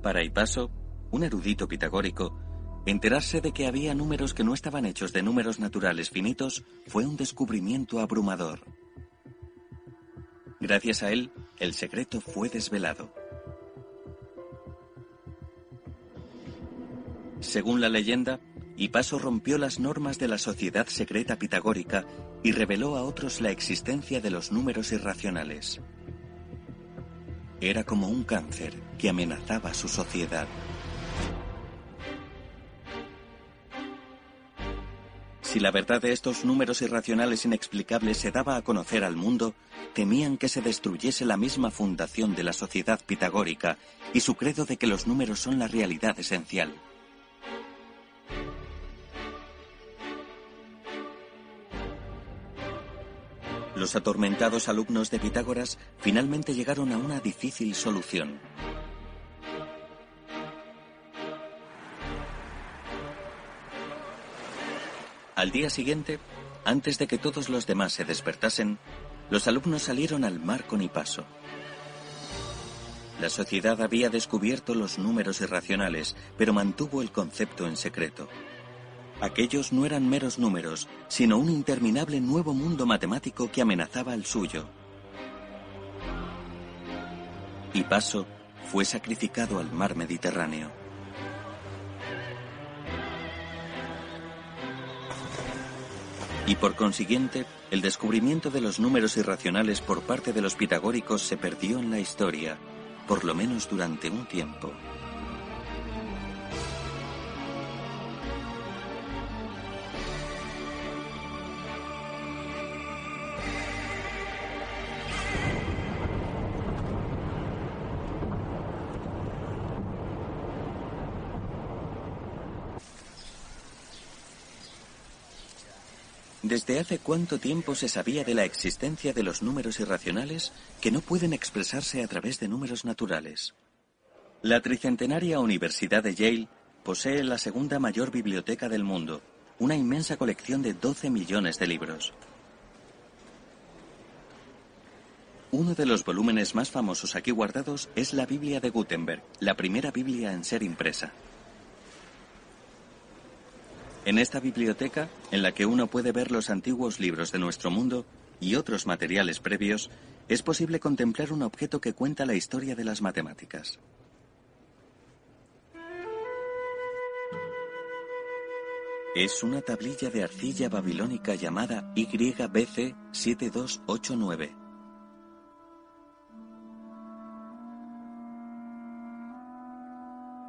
Para Hipaso, un erudito pitagórico, enterarse de que había números que no estaban hechos de números naturales finitos fue un descubrimiento abrumador. Gracias a él, el secreto fue desvelado. Según la leyenda, Hipaso rompió las normas de la sociedad secreta pitagórica y reveló a otros la existencia de los números irracionales. Era como un cáncer que amenazaba su sociedad. Si la verdad de estos números irracionales inexplicables se daba a conocer al mundo, temían que se destruyese la misma fundación de la sociedad pitagórica y su credo de que los números son la realidad esencial. Los atormentados alumnos de Pitágoras finalmente llegaron a una difícil solución. Al día siguiente, antes de que todos los demás se despertasen, los alumnos salieron al mar con Hipaso. La sociedad había descubierto los números irracionales, pero mantuvo el concepto en secreto. Aquellos no eran meros números, sino un interminable nuevo mundo matemático que amenazaba al suyo. Y Paso fue sacrificado al mar Mediterráneo. Y por consiguiente, el descubrimiento de los números irracionales por parte de los pitagóricos se perdió en la historia, por lo menos durante un tiempo. ¿Desde hace cuánto tiempo se sabía de la existencia de los números irracionales que no pueden expresarse a través de números naturales? La tricentenaria Universidad de Yale posee la segunda mayor biblioteca del mundo, una inmensa colección de 12 millones de libros. Uno de los volúmenes más famosos aquí guardados es la Biblia de Gutenberg, la primera Biblia en ser impresa. En esta biblioteca, en la que uno puede ver los antiguos libros de nuestro mundo y otros materiales previos, es posible contemplar un objeto que cuenta la historia de las matemáticas. Es una tablilla de arcilla babilónica llamada YBC 7289.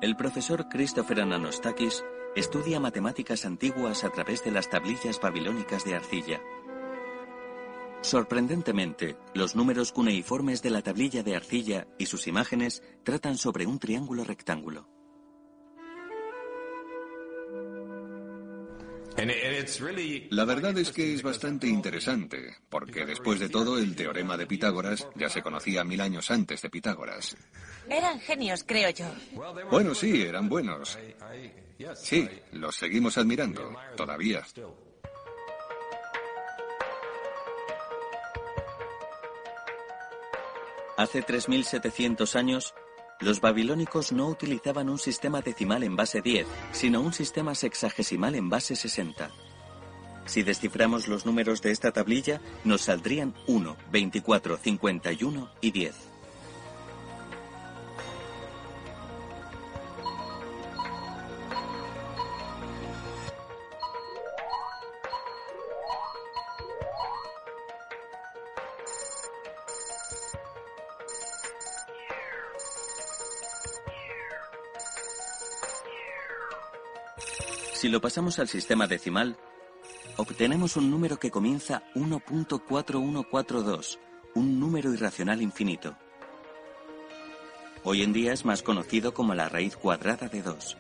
El profesor Christopher Ananostakis Estudia matemáticas antiguas a través de las tablillas babilónicas de arcilla. Sorprendentemente, los números cuneiformes de la tablilla de arcilla y sus imágenes tratan sobre un triángulo rectángulo. La verdad es que es bastante interesante, porque después de todo el teorema de Pitágoras ya se conocía mil años antes de Pitágoras. Eran genios, creo yo. Bueno, sí, eran buenos. Sí, los seguimos admirando, todavía. Hace 3.700 años, los babilónicos no utilizaban un sistema decimal en base 10, sino un sistema sexagesimal en base 60. Si desciframos los números de esta tablilla, nos saldrían 1, 24, 51 y 10. Lo pasamos al sistema decimal, obtenemos un número que comienza 1.4142, un número irracional infinito. Hoy en día es más conocido como la raíz cuadrada de 2.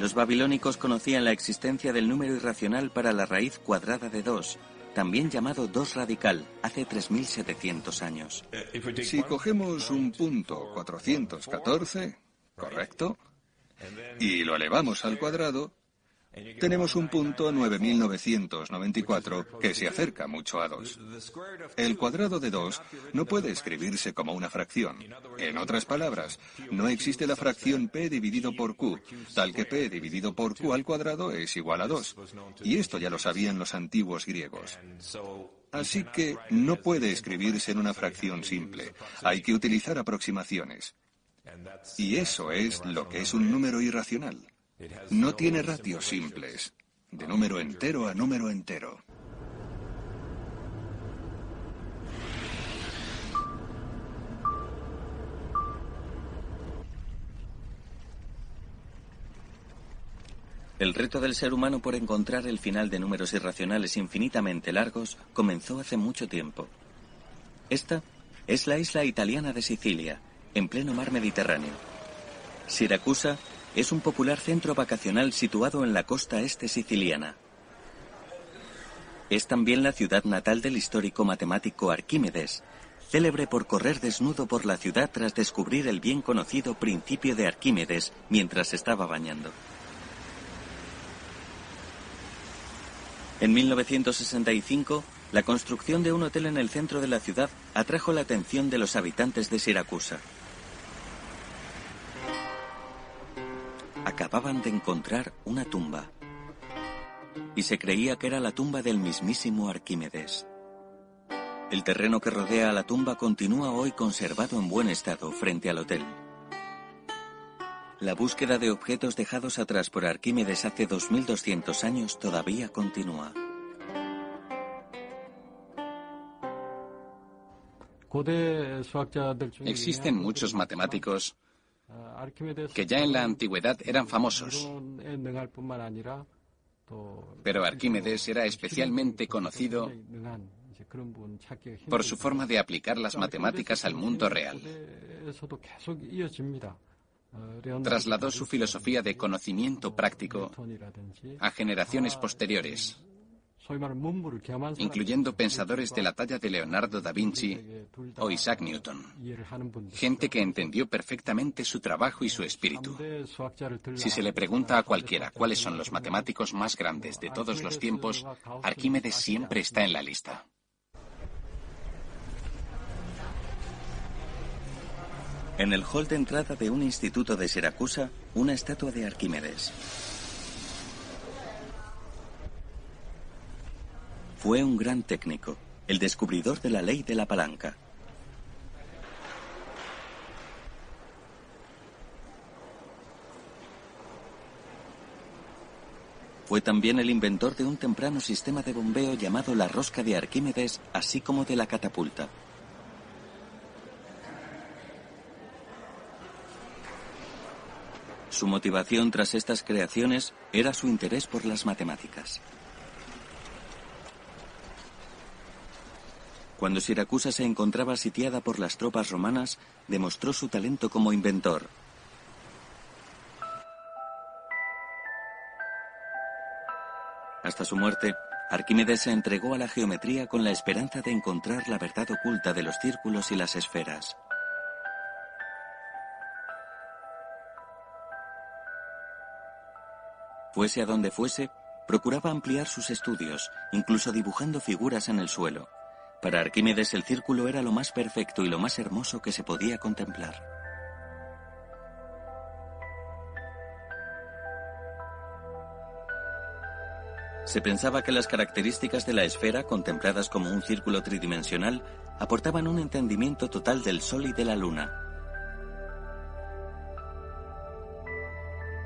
Los babilónicos conocían la existencia del número irracional para la raíz cuadrada de 2, también llamado 2 radical, hace 3.700 años. Si cogemos un punto 414, ¿correcto? Y lo elevamos al cuadrado, tenemos un punto 9994 que se acerca mucho a 2. El cuadrado de 2 no puede escribirse como una fracción. En otras palabras, no existe la fracción p dividido por q, tal que p dividido por q al cuadrado es igual a 2. Y esto ya lo sabían los antiguos griegos. Así que no puede escribirse en una fracción simple. Hay que utilizar aproximaciones. Y eso es lo que es un número irracional. No tiene ratios simples, de número entero a número entero. El reto del ser humano por encontrar el final de números irracionales infinitamente largos comenzó hace mucho tiempo. Esta es la isla italiana de Sicilia, en pleno mar Mediterráneo. Siracusa es un popular centro vacacional situado en la costa este siciliana. Es también la ciudad natal del histórico matemático Arquímedes, célebre por correr desnudo por la ciudad tras descubrir el bien conocido principio de Arquímedes mientras estaba bañando. En 1965, La construcción de un hotel en el centro de la ciudad atrajo la atención de los habitantes de Siracusa. Acababan de encontrar una tumba. Y se creía que era la tumba del mismísimo Arquímedes. El terreno que rodea a la tumba continúa hoy conservado en buen estado frente al hotel. La búsqueda de objetos dejados atrás por Arquímedes hace 2200 años todavía continúa. Existen muchos matemáticos que ya en la antigüedad eran famosos. Pero Arquímedes era especialmente conocido por su forma de aplicar las matemáticas al mundo real. Trasladó su filosofía de conocimiento práctico a generaciones posteriores, incluyendo pensadores de la talla de Leonardo da Vinci o Isaac Newton, gente que entendió perfectamente su trabajo y su espíritu. Si se le pregunta a cualquiera cuáles son los matemáticos más grandes de todos los tiempos, Arquímedes siempre está en la lista. En el hall de entrada de un instituto de Siracusa, una estatua de Arquímedes. Fue un gran técnico, el descubridor de la ley de la palanca. Fue también el inventor de un temprano sistema de bombeo llamado la rosca de Arquímedes, así como de la catapulta. Su motivación tras estas creaciones era su interés por las matemáticas. Cuando Siracusa se encontraba sitiada por las tropas romanas, demostró su talento como inventor. Hasta su muerte, Arquímedes se entregó a la geometría con la esperanza de encontrar la verdad oculta de los círculos y las esferas. Fuese a donde fuese, procuraba ampliar sus estudios, incluso dibujando figuras en el suelo. Para Arquímedes el círculo era lo más perfecto y lo más hermoso que se podía contemplar. Se pensaba que las características de la esfera, contempladas como un círculo tridimensional, aportaban un entendimiento total del Sol y de la Luna.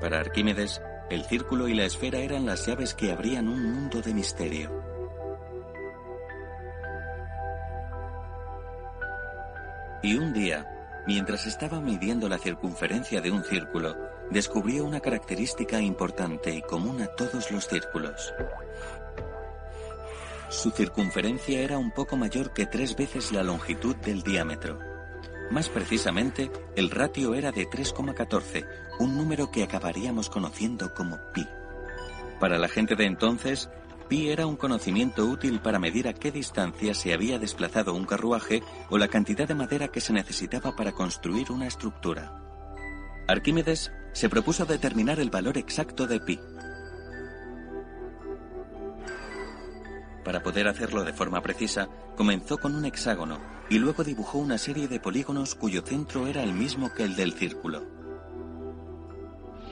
Para Arquímedes, el círculo y la esfera eran las llaves que abrían un mundo de misterio. Y un día, mientras estaba midiendo la circunferencia de un círculo, descubrió una característica importante y común a todos los círculos. Su circunferencia era un poco mayor que tres veces la longitud del diámetro. Más precisamente, el ratio era de 3,14, un número que acabaríamos conociendo como pi. Para la gente de entonces, pi era un conocimiento útil para medir a qué distancia se había desplazado un carruaje o la cantidad de madera que se necesitaba para construir una estructura. Arquímedes se propuso determinar el valor exacto de pi. Para poder hacerlo de forma precisa, comenzó con un hexágono y luego dibujó una serie de polígonos cuyo centro era el mismo que el del círculo.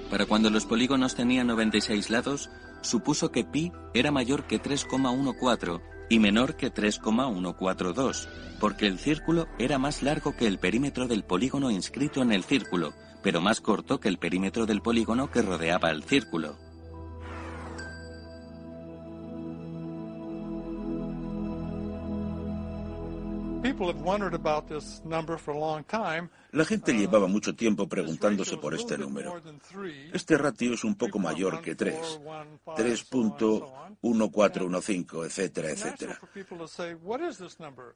Para cuando los polígonos tenían 96 lados, supuso que pi era mayor que 3,14 y menor que 3,142, porque el círculo era más largo que el perímetro del polígono inscrito en el círculo, pero más corto que el perímetro del polígono que rodeaba el círculo. La gente llevaba mucho tiempo preguntándose por este número. Este ratio es un poco mayor que 3, 3.1415, etcétera, etcétera.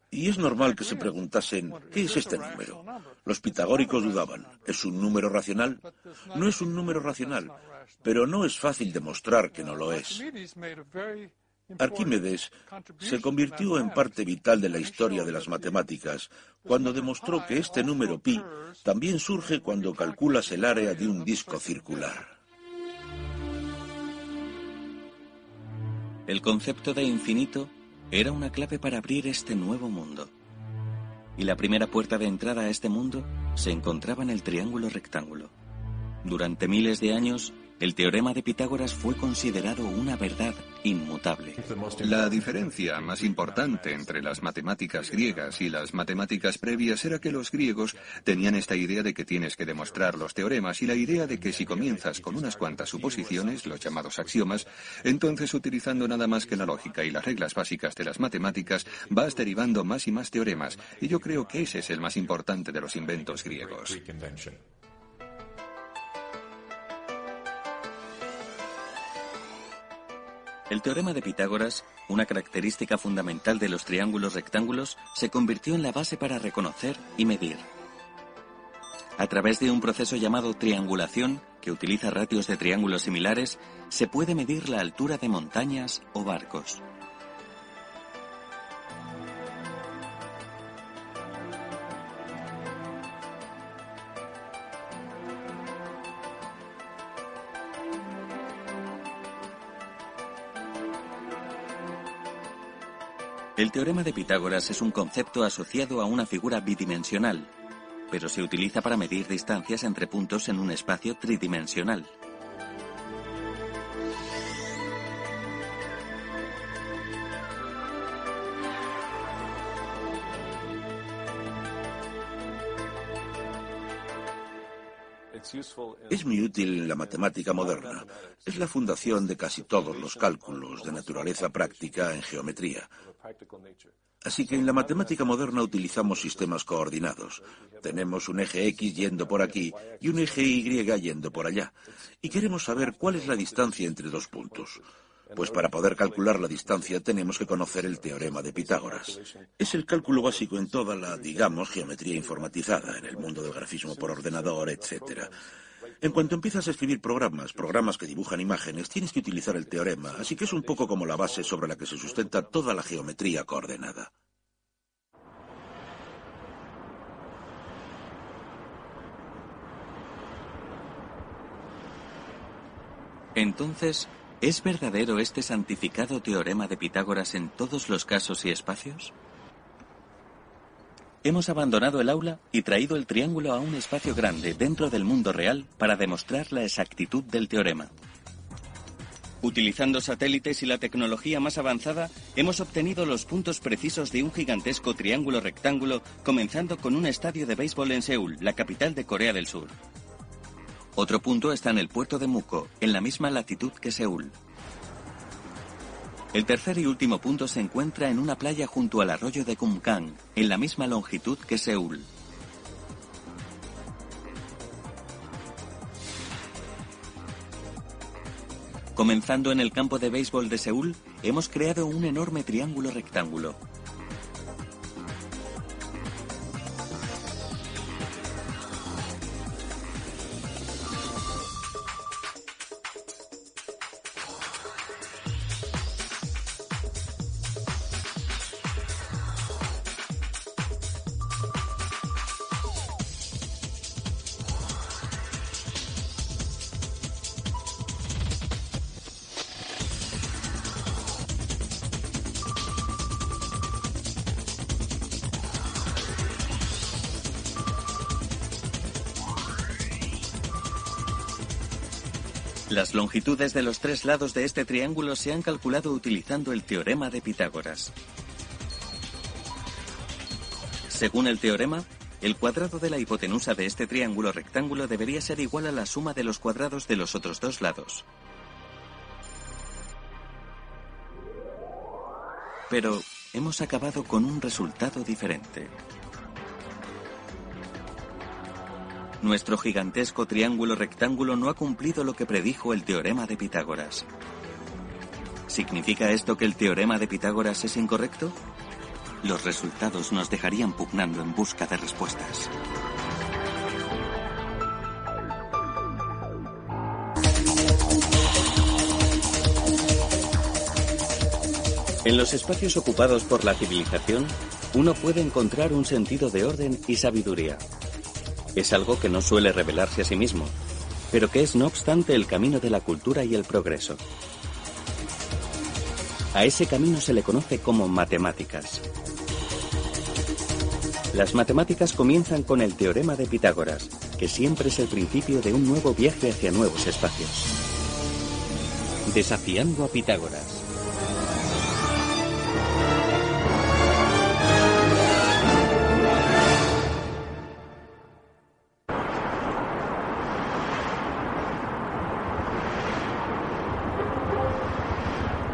Y es normal que se preguntasen, ¿qué es este número? Los pitagóricos dudaban, ¿es un número racional? No es un número racional, pero no es fácil demostrar que no lo es. Arquímedes se convirtió en parte vital de la historia de las matemáticas cuando demostró que este número pi también surge cuando calculas el área de un disco circular. El concepto de infinito Era una clave para abrir este nuevo mundo. Y la primera puerta de entrada a este mundo se encontraba en el triángulo rectángulo. Durante miles de años, el teorema de Pitágoras fue considerado una verdad inmutable. La diferencia más importante entre las matemáticas griegas y las matemáticas previas era que los griegos tenían esta idea de que tienes que demostrar los teoremas y la idea de que si comienzas con unas cuantas suposiciones, los llamados axiomas, entonces utilizando nada más que la lógica y las reglas básicas de las matemáticas, vas derivando más y más teoremas. Y yo creo que ese es el más importante de los inventos griegos. El teorema de Pitágoras, una característica fundamental de los triángulos rectángulos, se convirtió en la base para reconocer y medir. A través de un proceso llamado triangulación, que utiliza ratios de triángulos similares, se puede medir la altura de montañas o barcos. El teorema de Pitágoras es un concepto asociado a una figura bidimensional, pero se utiliza para medir distancias entre puntos en un espacio tridimensional. Es muy útil en la matemática moderna. Es la fundación de casi todos los cálculos de naturaleza práctica en geometría. Así que en la matemática moderna utilizamos sistemas coordinados. Tenemos un eje X yendo por aquí y un eje Y yendo por allá. Y queremos saber cuál es la distancia entre dos puntos. Pues para poder calcular la distancia tenemos que conocer el teorema de Pitágoras. Es el cálculo básico en toda la, digamos, geometría informatizada, en el mundo del grafismo por ordenador, etc. En cuanto empiezas a escribir programas, programas que dibujan imágenes, tienes que utilizar el teorema, así que es un poco como la base sobre la que se sustenta toda la geometría coordenada. Entonces, ¿Es verdadero este santificado teorema de Pitágoras en todos los casos y espacios? Hemos abandonado el aula y traído el triángulo a un espacio grande dentro del mundo real para demostrar la exactitud del teorema. Utilizando satélites y la tecnología más avanzada, hemos obtenido los puntos precisos de un gigantesco triángulo rectángulo, comenzando con un estadio de béisbol en Seúl, la capital de Corea del Sur. Otro punto está en el puerto de Muko, en la misma latitud que Seúl. El tercer y último punto se encuentra en una playa junto al arroyo de Kumkang, en la misma longitud que Seúl. Comenzando en el campo de béisbol de Seúl, hemos creado un enorme triángulo rectángulo. Las longitudes de los tres lados de este triángulo se han calculado utilizando el teorema de Pitágoras. Según el teorema, el cuadrado de la hipotenusa de este triángulo rectángulo debería ser igual a la suma de los cuadrados de los otros dos lados. Pero hemos acabado con un resultado diferente. Nuestro gigantesco triángulo rectángulo no ha cumplido lo que predijo el teorema de Pitágoras. ¿Significa esto que el teorema de Pitágoras es incorrecto? Los resultados nos dejarían pugnando en busca de respuestas. En los espacios ocupados por la civilización, uno puede encontrar un sentido de orden y sabiduría. Es algo que no suele revelarse a sí mismo, pero que es no obstante el camino de la cultura y el progreso. A ese camino se le conoce como matemáticas. Las matemáticas comienzan con el teorema de Pitágoras, que siempre es el principio de un nuevo viaje hacia nuevos espacios. Desafiando a Pitágoras.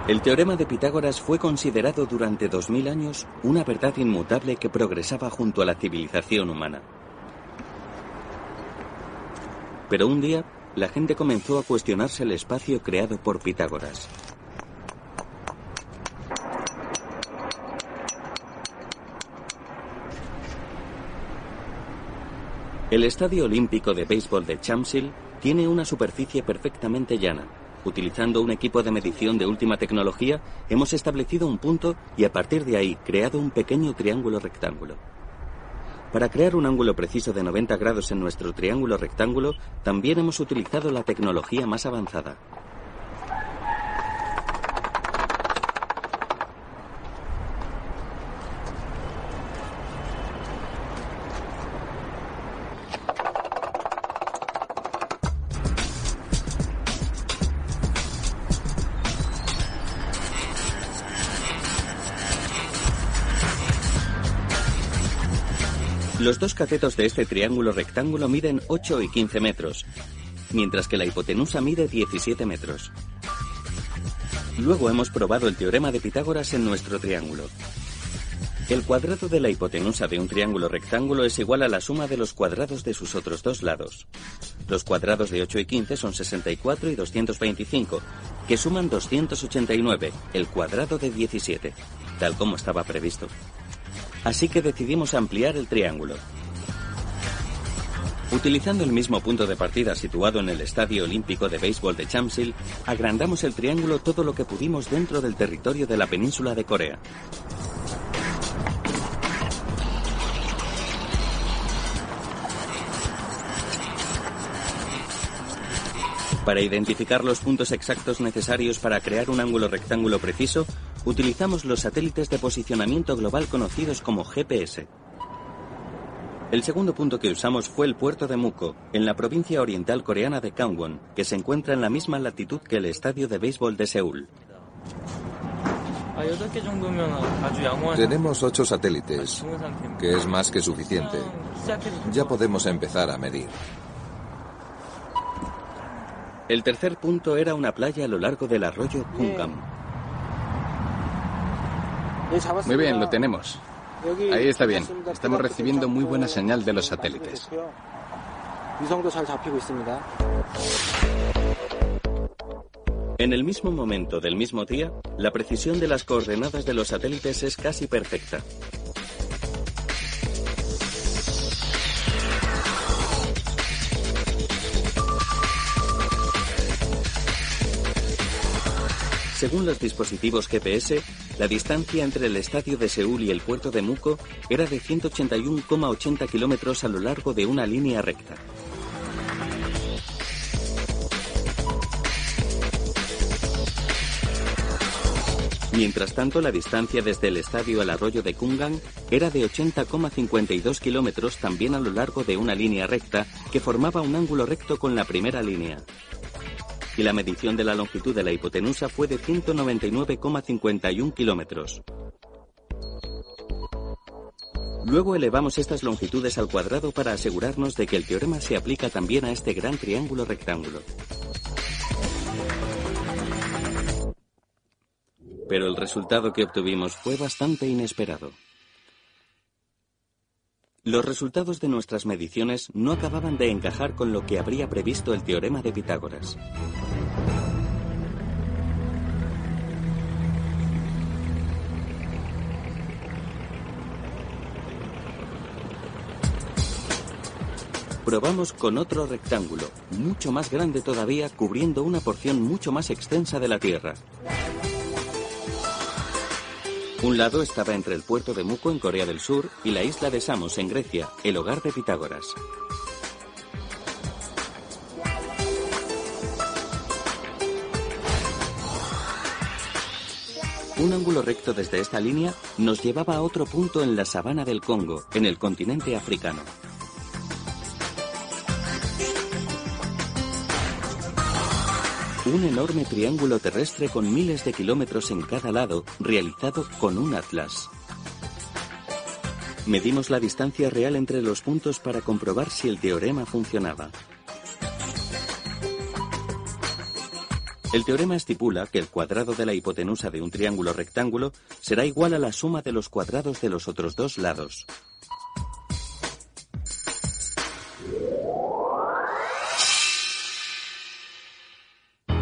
El teorema de Pitágoras fue considerado durante 2000 años una verdad inmutable que progresaba junto a la civilización humana. Pero un día, la gente comenzó a cuestionarse el espacio creado por Pitágoras. El Estadio Olímpico de Béisbol de Chamsil tiene una superficie perfectamente llana, Utilizando un equipo de medición de última tecnología, hemos establecido un punto y a partir de ahí creado un pequeño triángulo rectángulo. Para crear un ángulo preciso de 90 grados en nuestro triángulo rectángulo, también hemos utilizado la tecnología más avanzada, dos catetos de este triángulo rectángulo miden 8 y 15 metros, mientras que la hipotenusa mide 17 metros. Luego hemos probado el teorema de Pitágoras en nuestro triángulo. El cuadrado de la hipotenusa de un triángulo rectángulo es igual a la suma de los cuadrados de sus otros dos lados. Los cuadrados de 8 y 15 son 64 y 225, que suman 289, el cuadrado de 17, tal como estaba previsto así que decidimos ampliar el triángulo. Utilizando el mismo punto de partida situado en el Estadio Olímpico de Béisbol de Chamsil, agrandamos el triángulo todo lo que pudimos dentro del territorio de la península de Corea. Para identificar los puntos exactos necesarios para crear un ángulo rectángulo preciso, utilizamos los satélites de posicionamiento global conocidos como GPS. El segundo punto que usamos fue el puerto de Muko, en la provincia oriental coreana de Gangwon, que se encuentra en la misma latitud que el estadio de béisbol de Seúl. Tenemos ocho satélites, que es más que suficiente. Ya podemos empezar a medir. El tercer punto era una playa a lo largo del arroyo Kungam. Muy bien, lo tenemos. Ahí está bien. Estamos recibiendo muy buena señal de los satélites. En el mismo momento del mismo día, la precisión de las coordenadas de los satélites es casi perfecta. Según los dispositivos GPS, la distancia entre el estadio de Seúl y el puerto de Muko era de 181,80 kilómetros a lo largo de una línea recta. Mientras tanto, la distancia desde el estadio al arroyo de Kungang era de 80,52 kilómetros también a lo largo de una línea recta que formaba un ángulo recto con la primera línea y la medición de la longitud de la hipotenusa fue de 199,51 kilómetros. Luego elevamos estas longitudes al cuadrado para asegurarnos de que el teorema se aplica también a este gran triángulo rectángulo. Pero el resultado que obtuvimos fue bastante inesperado. Los resultados de nuestras mediciones no acababan de encajar con lo que habría previsto el teorema de Pitágoras. Probamos con otro rectángulo, mucho más grande todavía, cubriendo una porción mucho más extensa de la Tierra. Un lado estaba entre el puerto de Muko en Corea del Sur y la isla de Samos en Grecia, el hogar de Pitágoras. Un ángulo recto desde esta línea nos llevaba a otro punto en la sabana del Congo, en el continente africano. Un enorme triángulo terrestre con miles de kilómetros en cada lado, realizado con un atlas. Medimos la distancia real entre los puntos para comprobar si el teorema funcionaba. El teorema estipula que el cuadrado de la hipotenusa de un triángulo rectángulo será igual a la suma de los cuadrados de los otros dos lados.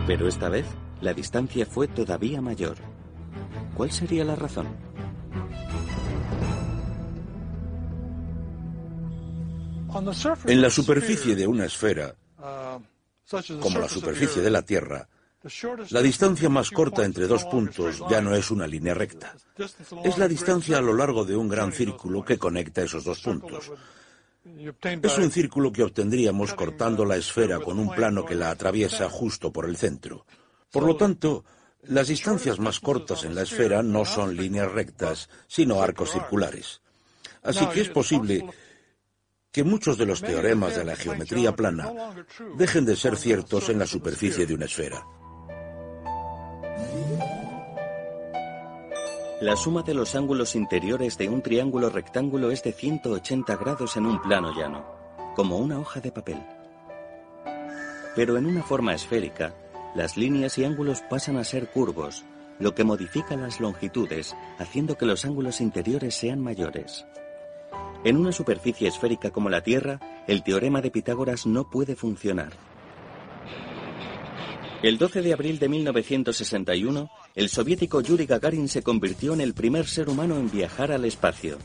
Pero esta vez la distancia fue todavía mayor. ¿Cuál sería la razón? En la superficie de una esfera, como la superficie de la Tierra, la distancia más corta entre dos puntos ya no es una línea recta. Es la distancia a lo largo de un gran círculo que conecta esos dos puntos. Es un círculo que obtendríamos cortando la esfera con un plano que la atraviesa justo por el centro. Por lo tanto, las distancias más cortas en la esfera no son líneas rectas, sino arcos circulares. Así que es posible que muchos de los teoremas de la geometría plana dejen de ser ciertos en la superficie de una esfera. La suma de los ángulos interiores de un triángulo rectángulo es de 180 grados en un plano llano, como una hoja de papel. Pero en una forma esférica, las líneas y ángulos pasan a ser curvos, lo que modifica las longitudes, haciendo que los ángulos interiores sean mayores. En una superficie esférica como la Tierra, el teorema de Pitágoras no puede funcionar. El 12 de abril de 1961, el soviético Yuri Gagarin se convirtió en el primer ser humano en viajar al espacio.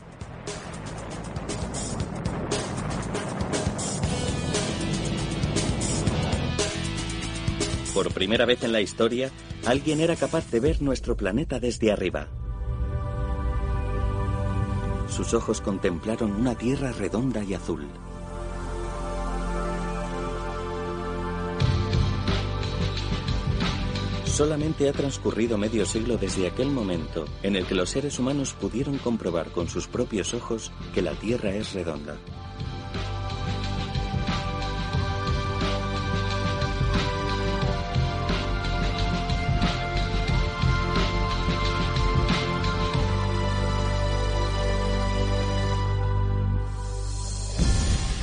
Por primera vez en la historia, alguien era capaz de ver nuestro planeta desde arriba. Sus ojos contemplaron una tierra redonda y azul. Solamente ha transcurrido medio siglo desde aquel momento en el que los seres humanos pudieron comprobar con sus propios ojos que la Tierra es redonda.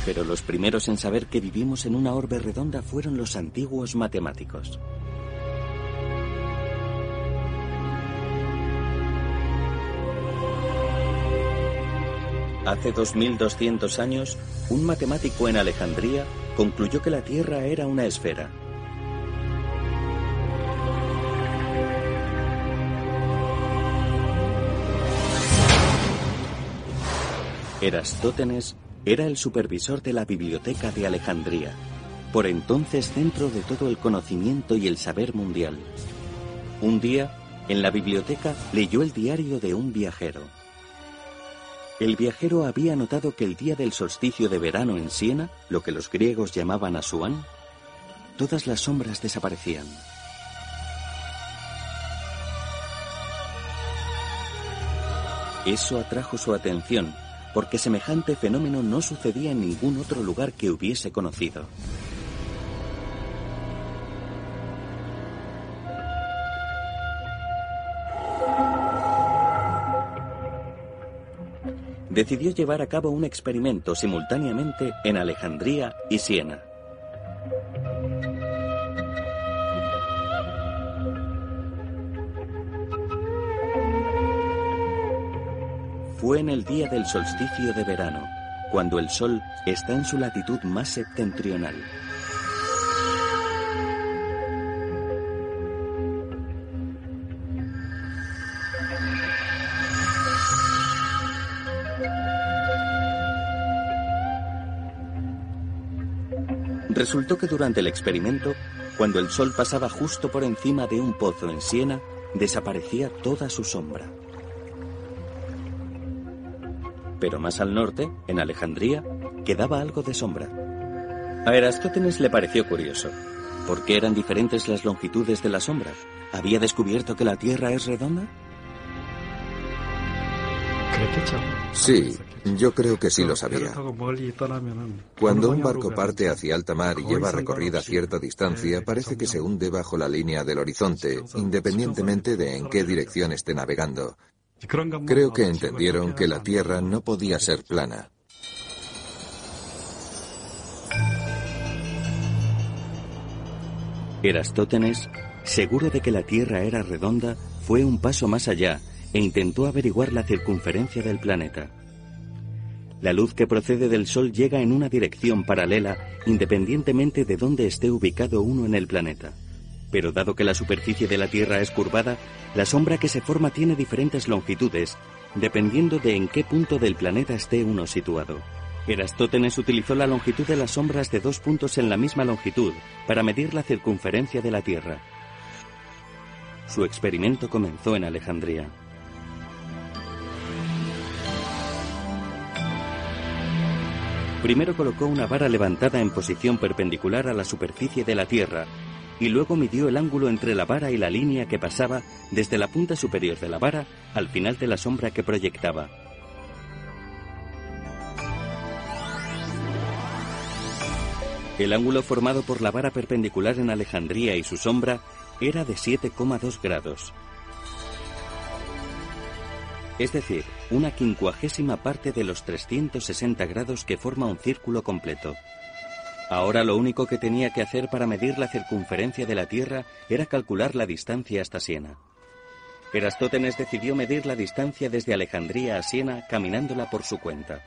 Pero los primeros en saber que vivimos en una orbe redonda fueron los antiguos matemáticos. Hace 2200 años, un matemático en Alejandría concluyó que la Tierra era una esfera. Erastótenes era el supervisor de la biblioteca de Alejandría, por entonces centro de todo el conocimiento y el saber mundial. Un día, en la biblioteca, leyó el diario de un viajero. El viajero había notado que el día del solsticio de verano en Siena, lo que los griegos llamaban Asuán, todas las sombras desaparecían. Eso atrajo su atención, porque semejante fenómeno no sucedía en ningún otro lugar que hubiese conocido. Decidió llevar a cabo un experimento simultáneamente en Alejandría y Siena. Fue en el día del solsticio de verano, cuando el Sol está en su latitud más septentrional. Resultó que durante el experimento, cuando el sol pasaba justo por encima de un pozo en Siena, desaparecía toda su sombra. Pero más al norte, en Alejandría, quedaba algo de sombra. A Erastótenes le pareció curioso. ¿Por qué eran diferentes las longitudes de la sombra? ¿Había descubierto que la Tierra es redonda? Sí, yo creo que sí lo sabía. Cuando un barco parte hacia alta mar y lleva recorrida cierta distancia, parece que se hunde bajo la línea del horizonte, independientemente de en qué dirección esté navegando. Creo que entendieron que la Tierra no podía ser plana. Erastótenes, seguro de que la Tierra era redonda, fue un paso más allá e intentó averiguar la circunferencia del planeta. La luz que procede del Sol llega en una dirección paralela independientemente de dónde esté ubicado uno en el planeta. Pero dado que la superficie de la Tierra es curvada, la sombra que se forma tiene diferentes longitudes, dependiendo de en qué punto del planeta esté uno situado. Erastótenes utilizó la longitud de las sombras de dos puntos en la misma longitud para medir la circunferencia de la Tierra. Su experimento comenzó en Alejandría. Primero colocó una vara levantada en posición perpendicular a la superficie de la Tierra y luego midió el ángulo entre la vara y la línea que pasaba desde la punta superior de la vara al final de la sombra que proyectaba. El ángulo formado por la vara perpendicular en Alejandría y su sombra era de 7,2 grados es decir, una quincuagésima parte de los 360 grados que forma un círculo completo. Ahora lo único que tenía que hacer para medir la circunferencia de la Tierra era calcular la distancia hasta Siena. Erastótenes decidió medir la distancia desde Alejandría a Siena caminándola por su cuenta.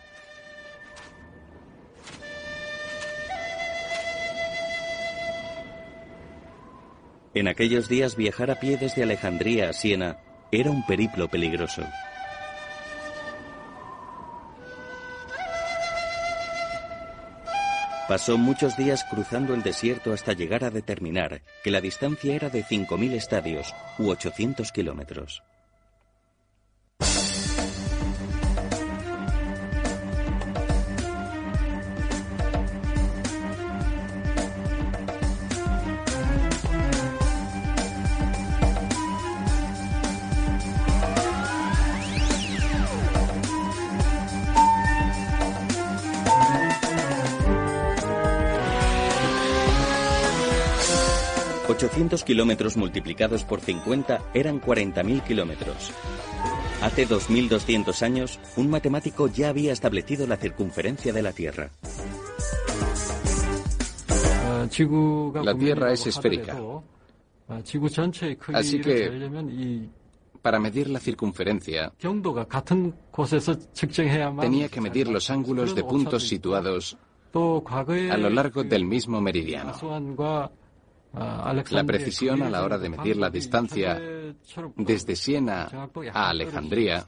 En aquellos días viajar a pie desde Alejandría a Siena era un periplo peligroso. Pasó muchos días cruzando el desierto hasta llegar a determinar que la distancia era de 5.000 estadios u 800 kilómetros. 800 kilómetros multiplicados por 50 eran 40.000 kilómetros. Hace 2.200 años, un matemático ya había establecido la circunferencia de la Tierra. La Tierra es esférica. Así que, para medir la circunferencia, tenía que medir los ángulos de puntos situados a lo largo del mismo meridiano. La precisión a la hora de medir la distancia desde Siena a Alejandría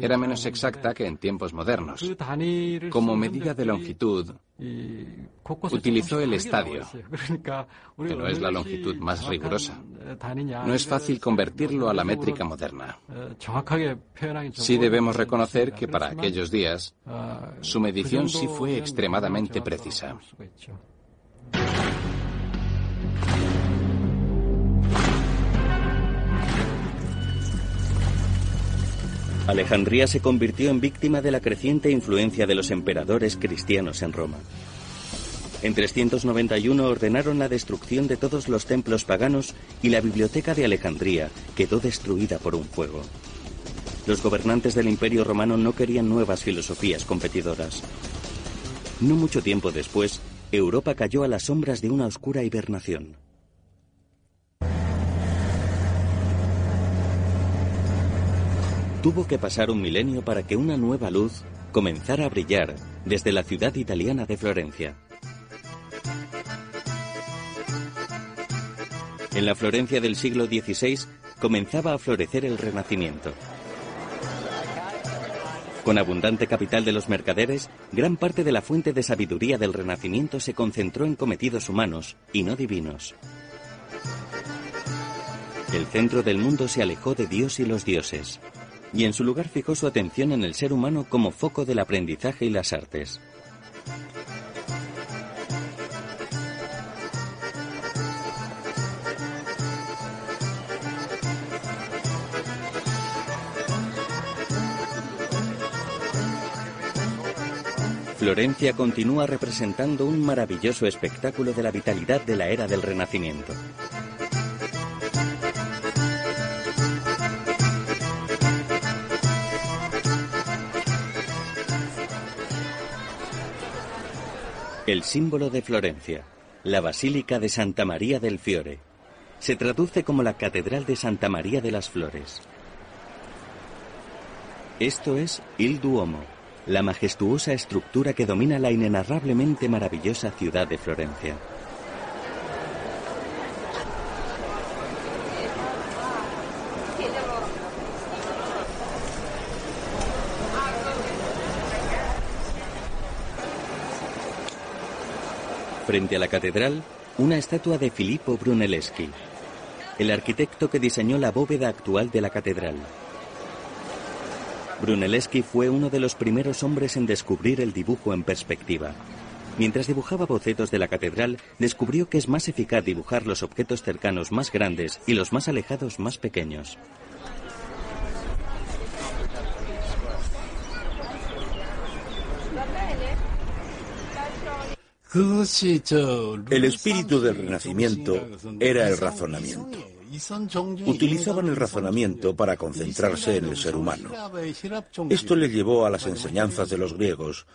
era menos exacta que en tiempos modernos. Como medida de longitud, utilizó el estadio, que no es la longitud más rigurosa. No es fácil convertirlo a la métrica moderna. Sí debemos reconocer que para aquellos días, su medición sí fue extremadamente precisa. Alejandría se convirtió en víctima de la creciente influencia de los emperadores cristianos en Roma. En 391 ordenaron la destrucción de todos los templos paganos y la biblioteca de Alejandría quedó destruida por un fuego. Los gobernantes del Imperio romano no querían nuevas filosofías competidoras. No mucho tiempo después, Europa cayó a las sombras de una oscura hibernación. Tuvo que pasar un milenio para que una nueva luz comenzara a brillar desde la ciudad italiana de Florencia. En la Florencia del siglo XVI comenzaba a florecer el Renacimiento. Con abundante capital de los mercaderes, gran parte de la fuente de sabiduría del Renacimiento se concentró en cometidos humanos y no divinos. El centro del mundo se alejó de Dios y los dioses y en su lugar fijó su atención en el ser humano como foco del aprendizaje y las artes. Florencia continúa representando un maravilloso espectáculo de la vitalidad de la era del Renacimiento. El símbolo de Florencia, la Basílica de Santa María del Fiore, se traduce como la Catedral de Santa María de las Flores. Esto es Il Duomo, la majestuosa estructura que domina la inenarrablemente maravillosa ciudad de Florencia. Frente a la catedral, una estatua de Filippo Brunelleschi, el arquitecto que diseñó la bóveda actual de la catedral. Brunelleschi fue uno de los primeros hombres en descubrir el dibujo en perspectiva. Mientras dibujaba bocetos de la catedral, descubrió que es más eficaz dibujar los objetos cercanos más grandes y los más alejados más pequeños. El espíritu del Renacimiento era el razonamiento. Utilizaban el razonamiento para concentrarse en el ser humano. Esto le llevó a las enseñanzas de los griegos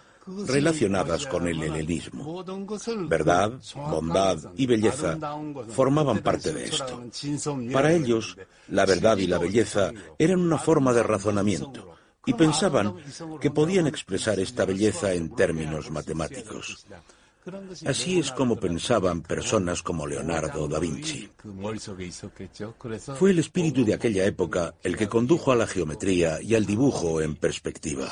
relacionadas con el helenismo. Verdad, bondad y belleza formaban parte de esto. Para ellos, la verdad y la belleza eran una forma de razonamiento y pensaban que podían expresar esta belleza en términos matemáticos. Así es como pensaban personas como Leonardo da Vinci. Fue el espíritu de aquella época el que condujo a la geometría y al dibujo en perspectiva.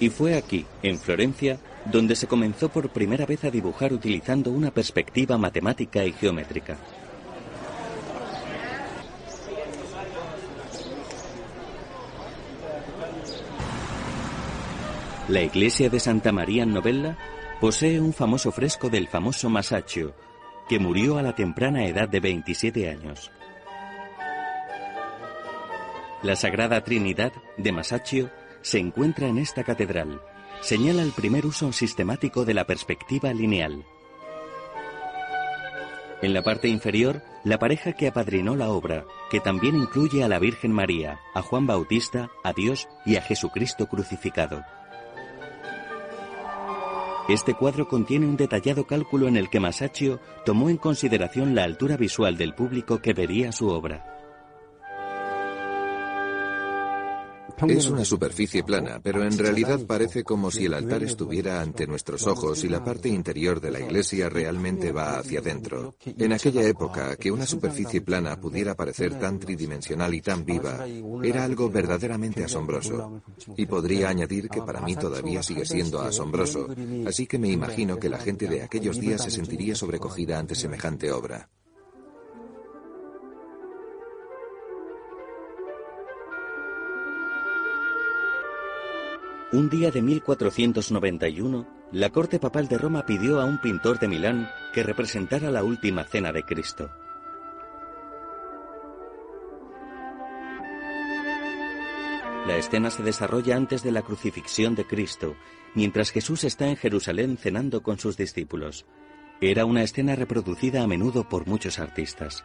Y fue aquí, en Florencia, donde se comenzó por primera vez a dibujar utilizando una perspectiva matemática y geométrica. La iglesia de Santa María Novella posee un famoso fresco del famoso Masaccio, que murió a la temprana edad de 27 años. La Sagrada Trinidad de Masaccio se encuentra en esta catedral. Señala el primer uso sistemático de la perspectiva lineal. En la parte inferior, la pareja que apadrinó la obra, que también incluye a la Virgen María, a Juan Bautista, a Dios y a Jesucristo crucificado. Este cuadro contiene un detallado cálculo en el que Masaccio tomó en consideración la altura visual del público que vería su obra. Es una superficie plana, pero en realidad parece como si el altar estuviera ante nuestros ojos y la parte interior de la iglesia realmente va hacia adentro. En aquella época, que una superficie plana pudiera parecer tan tridimensional y tan viva, era algo verdaderamente asombroso. Y podría añadir que para mí todavía sigue siendo asombroso, así que me imagino que la gente de aquellos días se sentiría sobrecogida ante semejante obra. Un día de 1491, la corte papal de Roma pidió a un pintor de Milán que representara la última cena de Cristo. La escena se desarrolla antes de la crucifixión de Cristo, mientras Jesús está en Jerusalén cenando con sus discípulos. Era una escena reproducida a menudo por muchos artistas.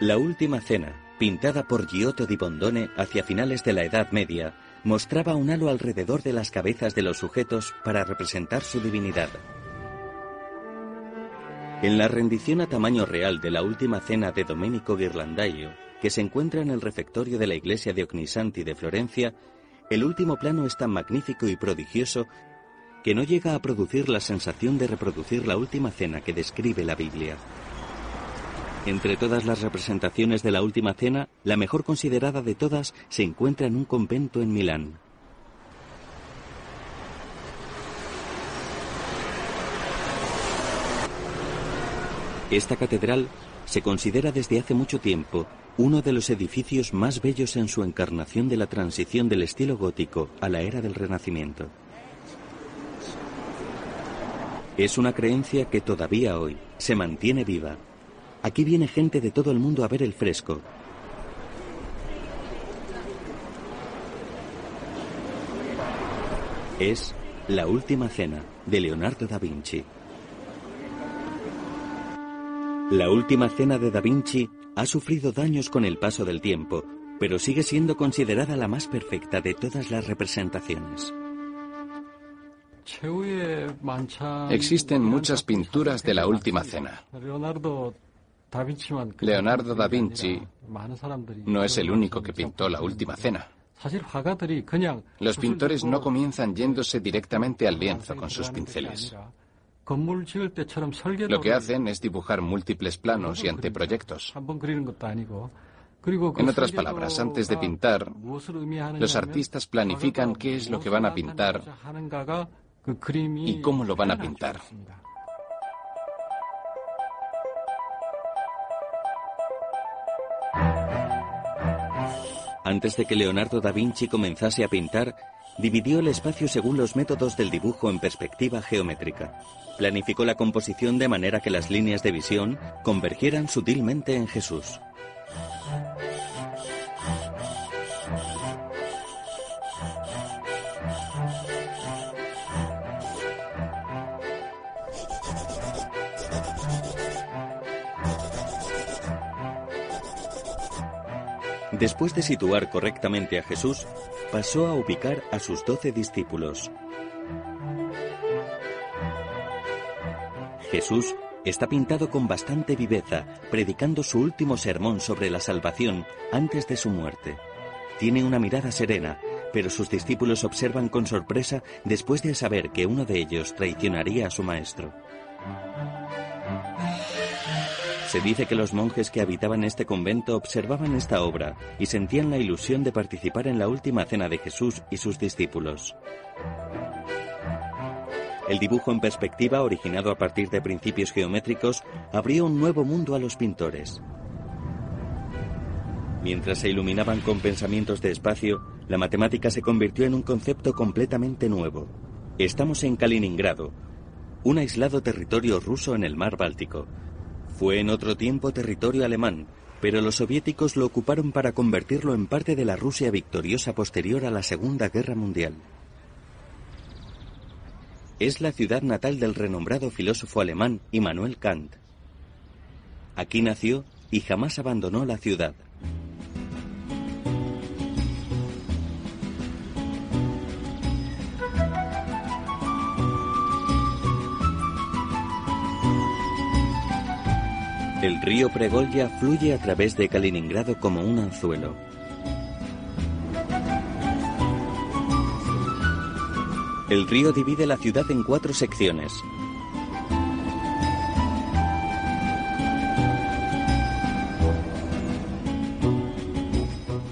La última cena, pintada por Giotto di Bondone hacia finales de la Edad Media, mostraba un halo alrededor de las cabezas de los sujetos para representar su divinidad. En la rendición a tamaño real de la última cena de Domenico Ghirlandaio, que se encuentra en el refectorio de la iglesia de Ognisanti de Florencia, el último plano es tan magnífico y prodigioso que no llega a producir la sensación de reproducir la última cena que describe la Biblia. Entre todas las representaciones de la Última Cena, la mejor considerada de todas se encuentra en un convento en Milán. Esta catedral se considera desde hace mucho tiempo uno de los edificios más bellos en su encarnación de la transición del estilo gótico a la era del Renacimiento. Es una creencia que todavía hoy se mantiene viva. Aquí viene gente de todo el mundo a ver el fresco. Es La Última Cena de Leonardo da Vinci. La Última Cena de da Vinci ha sufrido daños con el paso del tiempo, pero sigue siendo considerada la más perfecta de todas las representaciones. Existen muchas pinturas de la Última Cena. Leonardo da Vinci no es el único que pintó la Última Cena. Los pintores no comienzan yéndose directamente al lienzo con sus pinceles. Lo que hacen es dibujar múltiples planos y anteproyectos. En otras palabras, antes de pintar, los artistas planifican qué es lo que van a pintar y cómo lo van a pintar. Antes de que Leonardo da Vinci comenzase a pintar, dividió el espacio según los métodos del dibujo en perspectiva geométrica. Planificó la composición de manera que las líneas de visión convergieran sutilmente en Jesús. Después de situar correctamente a Jesús, pasó a ubicar a sus doce discípulos. Jesús está pintado con bastante viveza, predicando su último sermón sobre la salvación antes de su muerte. Tiene una mirada serena, pero sus discípulos observan con sorpresa después de saber que uno de ellos traicionaría a su maestro. Se dice que los monjes que habitaban este convento observaban esta obra y sentían la ilusión de participar en la última cena de Jesús y sus discípulos. El dibujo en perspectiva, originado a partir de principios geométricos, abrió un nuevo mundo a los pintores. Mientras se iluminaban con pensamientos de espacio, la matemática se convirtió en un concepto completamente nuevo. Estamos en Kaliningrado, un aislado territorio ruso en el mar Báltico, fue en otro tiempo territorio alemán, pero los soviéticos lo ocuparon para convertirlo en parte de la Rusia victoriosa posterior a la Segunda Guerra Mundial. Es la ciudad natal del renombrado filósofo alemán Immanuel Kant. Aquí nació y jamás abandonó la ciudad. El río Pregolya fluye a través de Kaliningrado como un anzuelo. El río divide la ciudad en cuatro secciones.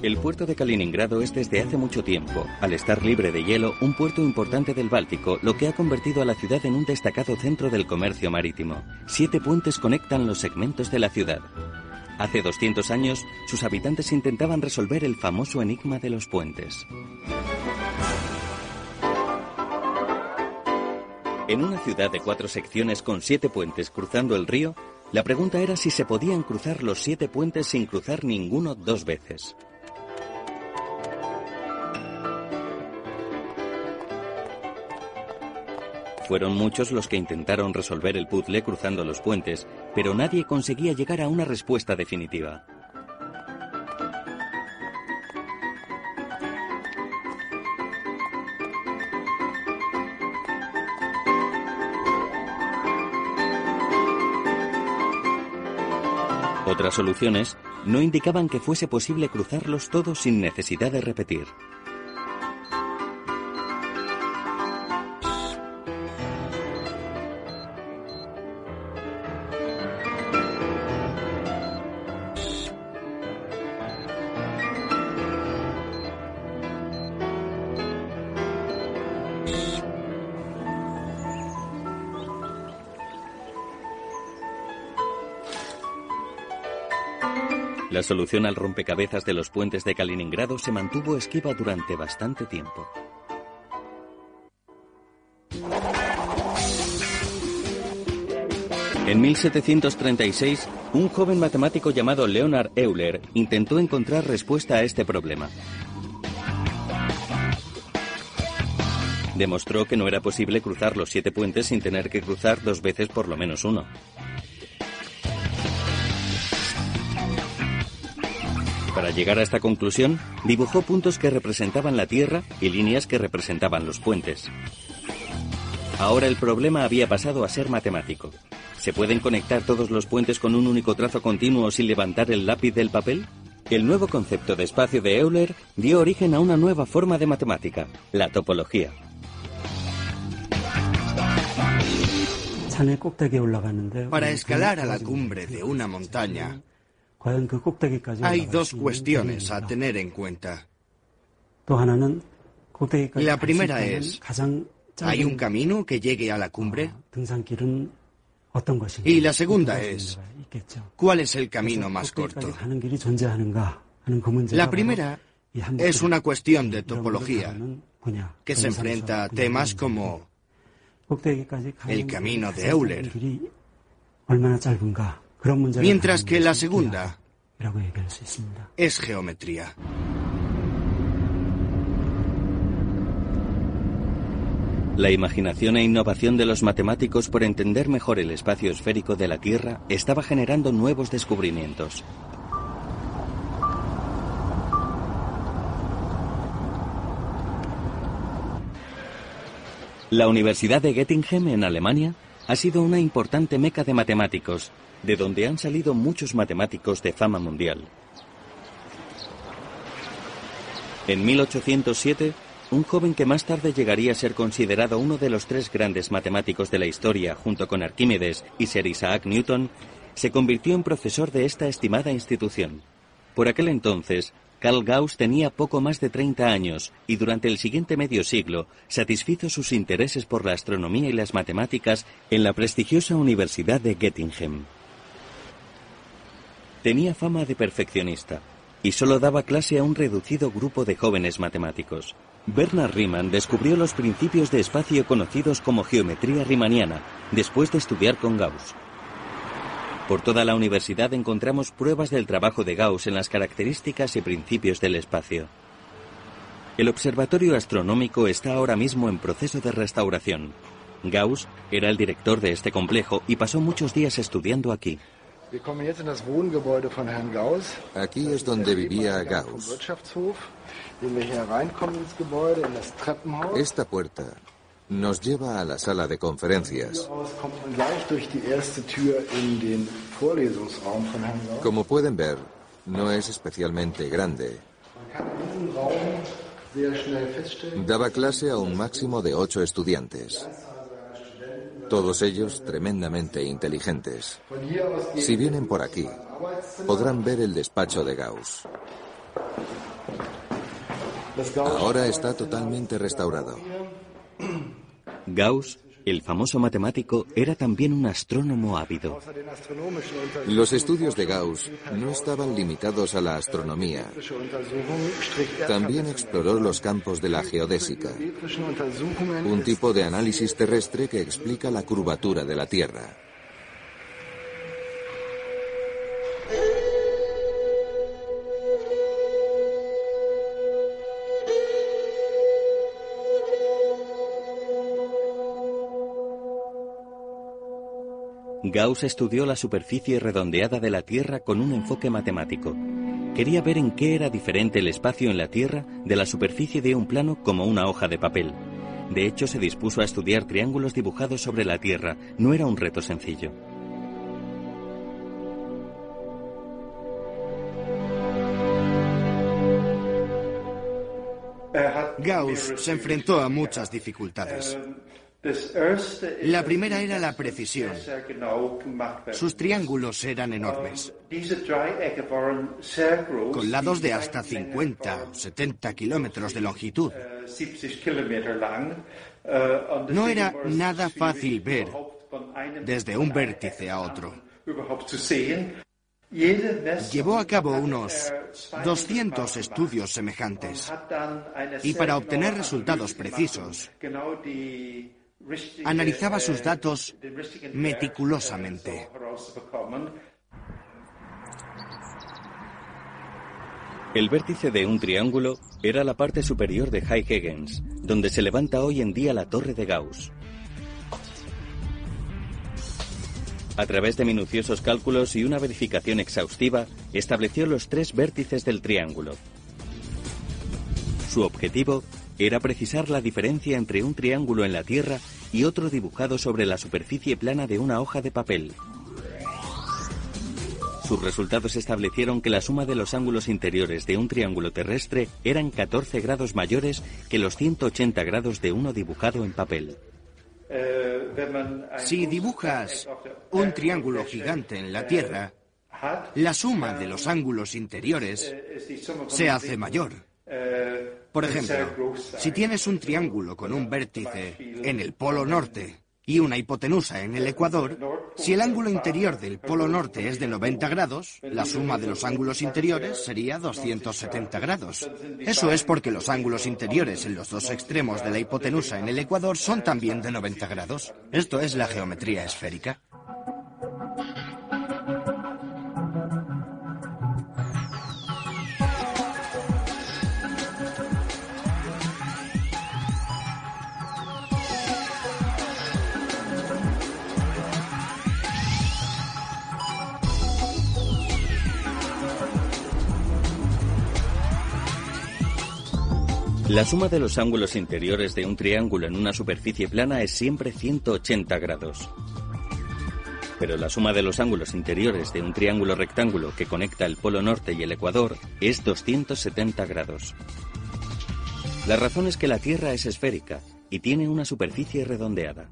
El puerto de Kaliningrado es desde hace mucho tiempo, al estar libre de hielo, un puerto importante del Báltico, lo que ha convertido a la ciudad en un destacado centro del comercio marítimo. Siete puentes conectan los segmentos de la ciudad. Hace 200 años, sus habitantes intentaban resolver el famoso enigma de los puentes. En una ciudad de cuatro secciones con siete puentes cruzando el río, la pregunta era si se podían cruzar los siete puentes sin cruzar ninguno dos veces. Fueron muchos los que intentaron resolver el puzzle cruzando los puentes, pero nadie conseguía llegar a una respuesta definitiva. Otras soluciones no indicaban que fuese posible cruzarlos todos sin necesidad de repetir. La solución al rompecabezas de los puentes de Kaliningrado se mantuvo esquiva durante bastante tiempo. En 1736, un joven matemático llamado Leonard Euler intentó encontrar respuesta a este problema. Demostró que no era posible cruzar los siete puentes sin tener que cruzar dos veces por lo menos uno. Para llegar a esta conclusión, dibujó puntos que representaban la Tierra y líneas que representaban los puentes. Ahora el problema había pasado a ser matemático. ¿Se pueden conectar todos los puentes con un único trazo continuo sin levantar el lápiz del papel? El nuevo concepto de espacio de Euler dio origen a una nueva forma de matemática, la topología. Para escalar a la cumbre de una montaña, hay dos cuestiones a tener en cuenta. La primera es, ¿hay un camino que llegue a la cumbre? Y la segunda es, ¿cuál es el camino más corto? La primera es una cuestión de topología que se enfrenta a temas como el camino de Euler, mientras que la segunda es geometría. La imaginación e innovación de los matemáticos por entender mejor el espacio esférico de la Tierra estaba generando nuevos descubrimientos. La Universidad de Göttingen en Alemania ha sido una importante meca de matemáticos, de donde han salido muchos matemáticos de fama mundial. En 1807, un joven que más tarde llegaría a ser considerado uno de los tres grandes matemáticos de la historia, junto con Arquímedes y Sir Isaac Newton, se convirtió en profesor de esta estimada institución. Por aquel entonces, Carl Gauss tenía poco más de 30 años y durante el siguiente medio siglo satisfizo sus intereses por la astronomía y las matemáticas en la prestigiosa Universidad de Göttingen. Tenía fama de perfeccionista y solo daba clase a un reducido grupo de jóvenes matemáticos. Bernard Riemann descubrió los principios de espacio conocidos como geometría riemanniana después de estudiar con Gauss. Por toda la universidad encontramos pruebas del trabajo de Gauss en las características y principios del espacio. El observatorio astronómico está ahora mismo en proceso de restauración. Gauss era el director de este complejo y pasó muchos días estudiando aquí. Aquí es donde vivía Gauss. Esta puerta nos lleva a la sala de conferencias. Como pueden ver, no es especialmente grande. Daba clase a un máximo de ocho estudiantes. Todos ellos tremendamente inteligentes. Si vienen por aquí, podrán ver el despacho de Gauss. Ahora está totalmente restaurado. Gauss, el famoso matemático, era también un astrónomo ávido. Los estudios de Gauss no estaban limitados a la astronomía. También exploró los campos de la geodésica, un tipo de análisis terrestre que explica la curvatura de la Tierra. Gauss estudió la superficie redondeada de la Tierra con un enfoque matemático. Quería ver en qué era diferente el espacio en la Tierra de la superficie de un plano como una hoja de papel. De hecho, se dispuso a estudiar triángulos dibujados sobre la Tierra. No era un reto sencillo. Gauss se enfrentó a muchas dificultades. La primera era la precisión. Sus triángulos eran enormes, con lados de hasta 50 o 70 kilómetros de longitud. No era nada fácil ver desde un vértice a otro. Llevó a cabo unos 200 estudios semejantes y para obtener resultados precisos analizaba sus datos meticulosamente. El vértice de un triángulo era la parte superior de High Higgins, donde se levanta hoy en día la torre de Gauss. A través de minuciosos cálculos y una verificación exhaustiva, estableció los tres vértices del triángulo. Su objetivo era precisar la diferencia entre un triángulo en la Tierra y otro dibujado sobre la superficie plana de una hoja de papel. Sus resultados establecieron que la suma de los ángulos interiores de un triángulo terrestre eran 14 grados mayores que los 180 grados de uno dibujado en papel. Si dibujas un triángulo gigante en la Tierra, la suma de los ángulos interiores se hace mayor. Por ejemplo, si tienes un triángulo con un vértice en el polo norte y una hipotenusa en el ecuador, si el ángulo interior del polo norte es de 90 grados, la suma de los ángulos interiores sería 270 grados. Eso es porque los ángulos interiores en los dos extremos de la hipotenusa en el ecuador son también de 90 grados. Esto es la geometría esférica. La suma de los ángulos interiores de un triángulo en una superficie plana es siempre 180 grados. Pero la suma de los ángulos interiores de un triángulo rectángulo que conecta el polo norte y el ecuador es 270 grados. La razón es que la Tierra es esférica y tiene una superficie redondeada.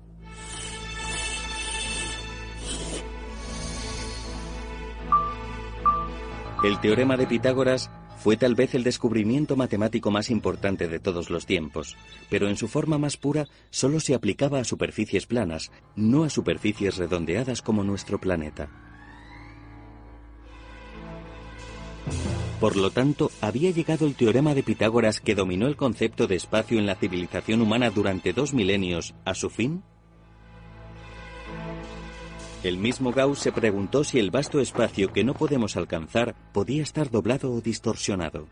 El teorema de Pitágoras fue tal vez el descubrimiento matemático más importante de todos los tiempos, pero en su forma más pura solo se aplicaba a superficies planas, no a superficies redondeadas como nuestro planeta. Por lo tanto, había llegado el teorema de Pitágoras que dominó el concepto de espacio en la civilización humana durante dos milenios a su fin? El mismo Gauss se preguntó si el vasto espacio que no podemos alcanzar podía estar doblado o distorsionado.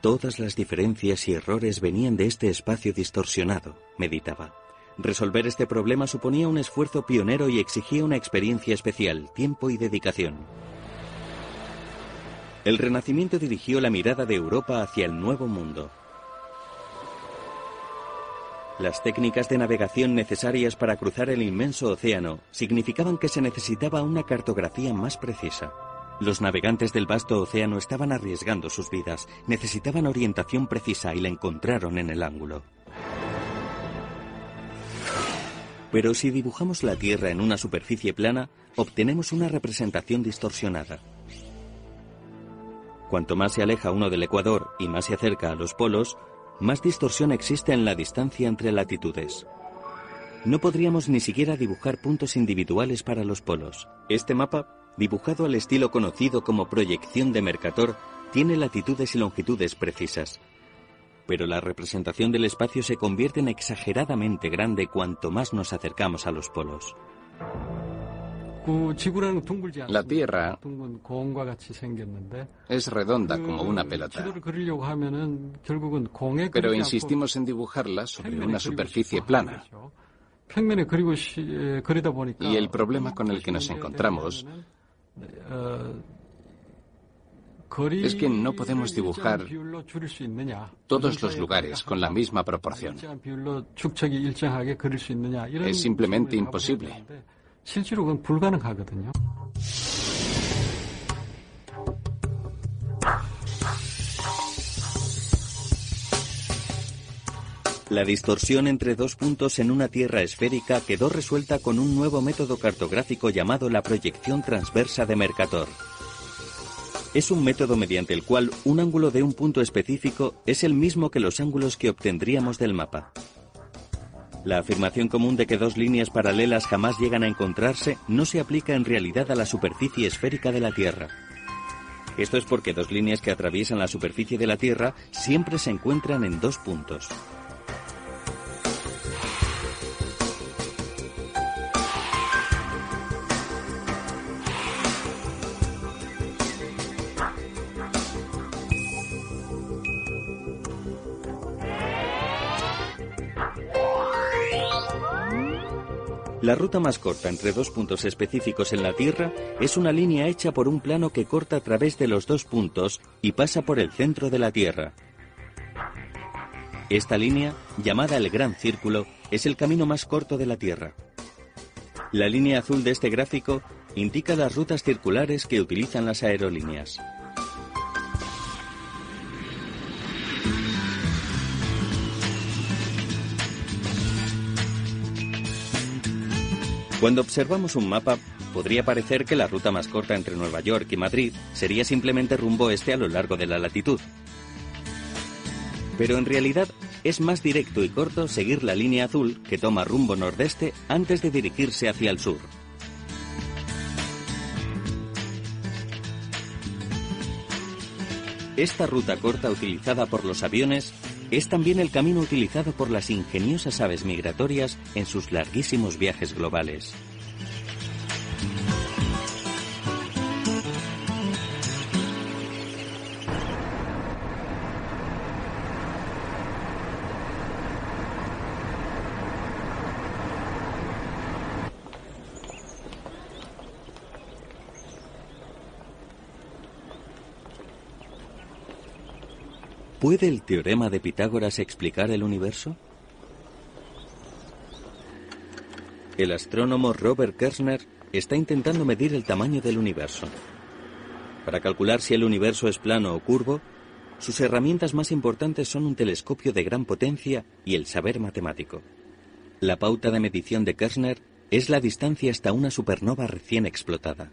Todas las diferencias y errores venían de este espacio distorsionado, meditaba. Resolver este problema suponía un esfuerzo pionero y exigía una experiencia especial, tiempo y dedicación. El Renacimiento dirigió la mirada de Europa hacia el Nuevo Mundo. Las técnicas de navegación necesarias para cruzar el inmenso océano significaban que se necesitaba una cartografía más precisa. Los navegantes del vasto océano estaban arriesgando sus vidas, necesitaban orientación precisa y la encontraron en el ángulo. Pero si dibujamos la Tierra en una superficie plana, obtenemos una representación distorsionada. Cuanto más se aleja uno del ecuador y más se acerca a los polos, más distorsión existe en la distancia entre latitudes. No podríamos ni siquiera dibujar puntos individuales para los polos. Este mapa, dibujado al estilo conocido como proyección de Mercator, tiene latitudes y longitudes precisas. Pero la representación del espacio se convierte en exageradamente grande cuanto más nos acercamos a los polos. La Tierra es redonda como una pelota. Pero insistimos en dibujarla sobre una superficie plana. Y el problema con el que nos encontramos es que no podemos dibujar todos los lugares con la misma proporción. Es simplemente imposible. La distorsión entre dos puntos en una Tierra esférica quedó resuelta con un nuevo método cartográfico llamado la proyección transversa de Mercator. Es un método mediante el cual un ángulo de un punto específico es el mismo que los ángulos que obtendríamos del mapa. La afirmación común de que dos líneas paralelas jamás llegan a encontrarse no se aplica en realidad a la superficie esférica de la Tierra. Esto es porque dos líneas que atraviesan la superficie de la Tierra siempre se encuentran en dos puntos. La ruta más corta entre dos puntos específicos en la Tierra es una línea hecha por un plano que corta a través de los dos puntos y pasa por el centro de la Tierra. Esta línea, llamada el Gran Círculo, es el camino más corto de la Tierra. La línea azul de este gráfico indica las rutas circulares que utilizan las aerolíneas. Cuando observamos un mapa, podría parecer que la ruta más corta entre Nueva York y Madrid sería simplemente rumbo este a lo largo de la latitud. Pero en realidad es más directo y corto seguir la línea azul que toma rumbo nordeste antes de dirigirse hacia el sur. Esta ruta corta utilizada por los aviones es también el camino utilizado por las ingeniosas aves migratorias en sus larguísimos viajes globales. ¿Puede el teorema de Pitágoras explicar el universo? El astrónomo Robert Kersner está intentando medir el tamaño del universo. Para calcular si el universo es plano o curvo, sus herramientas más importantes son un telescopio de gran potencia y el saber matemático. La pauta de medición de Kersner es la distancia hasta una supernova recién explotada.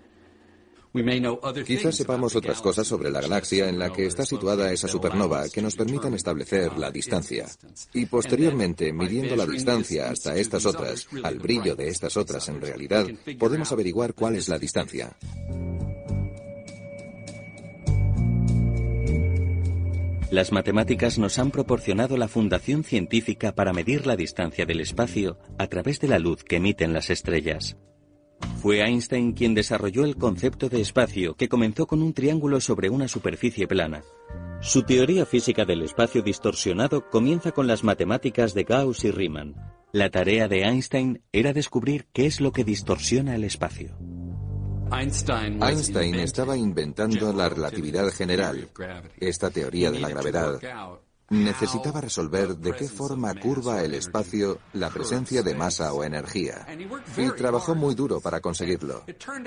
Quizás sepamos otras cosas sobre la galaxia en la que está situada esa supernova que nos permitan establecer la distancia. Y posteriormente, midiendo la distancia hasta estas otras, al brillo de estas otras en realidad, podemos averiguar cuál es la distancia. Las matemáticas nos han proporcionado la fundación científica para medir la distancia del espacio a través de la luz que emiten las estrellas. Fue Einstein quien desarrolló el concepto de espacio que comenzó con un triángulo sobre una superficie plana. Su teoría física del espacio distorsionado comienza con las matemáticas de Gauss y Riemann. La tarea de Einstein era descubrir qué es lo que distorsiona el espacio. Einstein estaba inventando la relatividad general, esta teoría de la gravedad, necesitaba resolver de qué forma curva el espacio la presencia de masa o energía. Y trabajó muy duro para conseguirlo.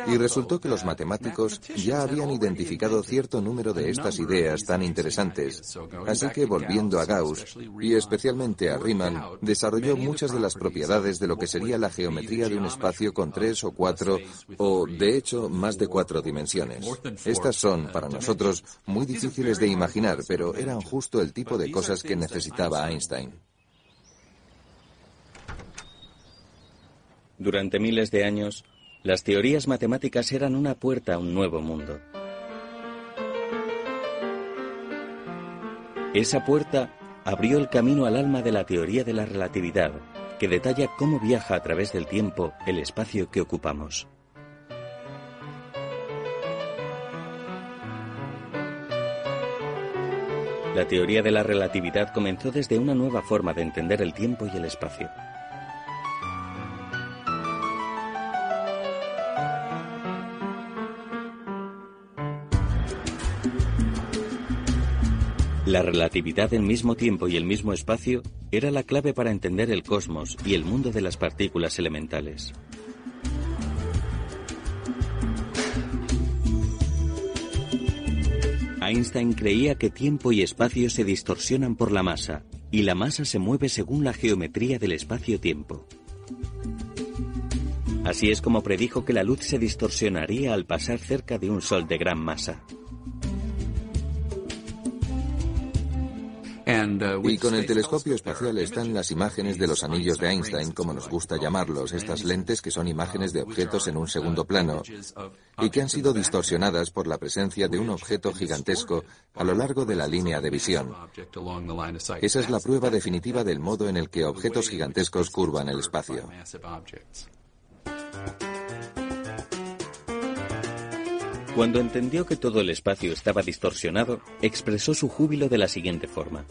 Y resultó que los matemáticos ya habían identificado cierto número de estas ideas tan interesantes. Así que volviendo a Gauss, y especialmente a Riemann, desarrolló muchas de las propiedades de lo que sería la geometría de un espacio con tres o cuatro, o de hecho más de cuatro dimensiones. Estas son, para nosotros, muy difíciles de imaginar, pero eran justo el tipo de cosas que necesitaba Einstein. Durante miles de años, las teorías matemáticas eran una puerta a un nuevo mundo. Esa puerta abrió el camino al alma de la teoría de la relatividad, que detalla cómo viaja a través del tiempo el espacio que ocupamos. La teoría de la relatividad comenzó desde una nueva forma de entender el tiempo y el espacio. La relatividad del mismo tiempo y el mismo espacio era la clave para entender el cosmos y el mundo de las partículas elementales. Einstein creía que tiempo y espacio se distorsionan por la masa, y la masa se mueve según la geometría del espacio-tiempo. Así es como predijo que la luz se distorsionaría al pasar cerca de un sol de gran masa. Y con el telescopio espacial están las imágenes de los anillos de Einstein, como nos gusta llamarlos, estas lentes que son imágenes de objetos en un segundo plano y que han sido distorsionadas por la presencia de un objeto gigantesco a lo largo de la línea de visión. Esa es la prueba definitiva del modo en el que objetos gigantescos curvan el espacio. Cuando entendió que todo el espacio estaba distorsionado, expresó su júbilo de la siguiente forma.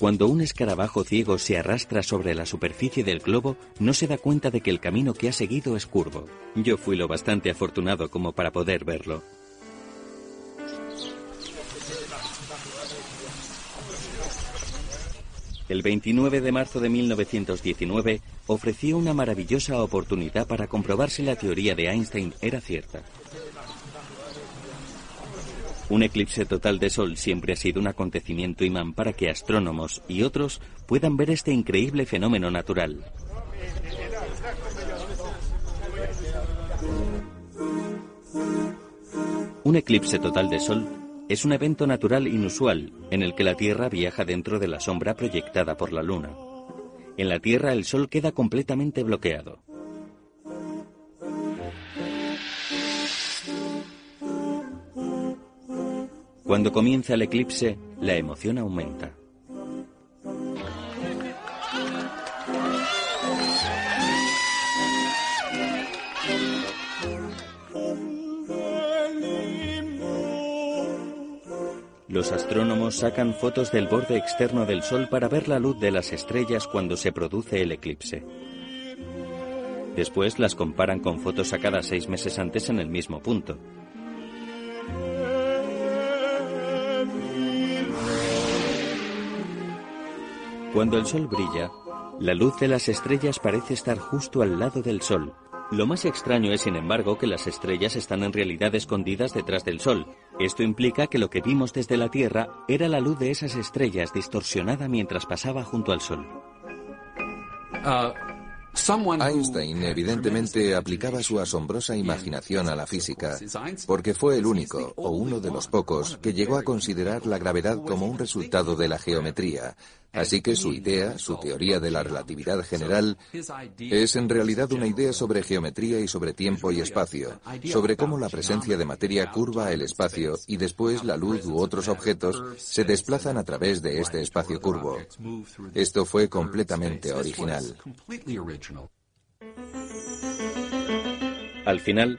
Cuando un escarabajo ciego se arrastra sobre la superficie del globo, no se da cuenta de que el camino que ha seguido es curvo. Yo fui lo bastante afortunado como para poder verlo. El 29 de marzo de 1919 ofreció una maravillosa oportunidad para comprobar si la teoría de Einstein era cierta. Un eclipse total de Sol siempre ha sido un acontecimiento imán para que astrónomos y otros puedan ver este increíble fenómeno natural. Un eclipse total de Sol es un evento natural inusual en el que la Tierra viaja dentro de la sombra proyectada por la Luna. En la Tierra el Sol queda completamente bloqueado. Cuando comienza el eclipse, la emoción aumenta. Los astrónomos sacan fotos del borde externo del Sol para ver la luz de las estrellas cuando se produce el eclipse. Después las comparan con fotos sacadas seis meses antes en el mismo punto. Cuando el Sol brilla, la luz de las estrellas parece estar justo al lado del Sol. Lo más extraño es, sin embargo, que las estrellas están en realidad escondidas detrás del Sol. Esto implica que lo que vimos desde la Tierra era la luz de esas estrellas distorsionada mientras pasaba junto al Sol. Ah, Einstein evidentemente aplicaba su asombrosa imaginación a la física, porque fue el único, o uno de los pocos, que llegó a considerar la gravedad como un resultado de la geometría, Así que su idea, su teoría de la relatividad general, es en realidad una idea sobre geometría y sobre tiempo y espacio, sobre cómo la presencia de materia curva el espacio y después la luz u otros objetos se desplazan a través de este espacio curvo. Esto fue completamente original. Al final,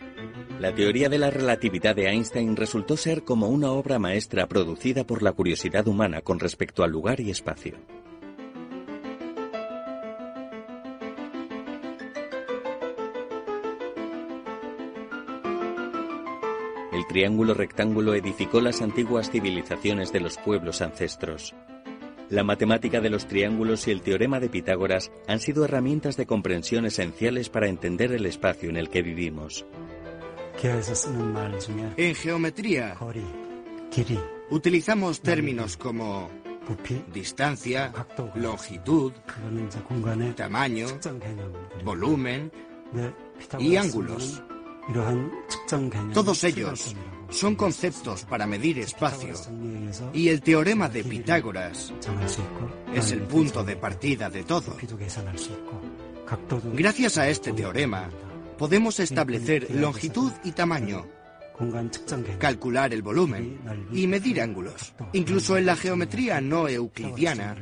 la teoría de la relatividad de Einstein resultó ser como una obra maestra producida por la curiosidad humana con respecto al lugar y espacio. El triángulo rectángulo edificó las antiguas civilizaciones de los pueblos ancestros. La matemática de los triángulos y el teorema de Pitágoras han sido herramientas de comprensión esenciales para entender el espacio en el que vivimos. En geometría utilizamos términos como distancia, longitud, tamaño, volumen y ángulos. Todos ellos son conceptos para medir espacio. Y el teorema de Pitágoras es el punto de partida de todo. Gracias a este teorema, podemos establecer longitud y tamaño, calcular el volumen y medir ángulos. Incluso en la geometría no euclidiana,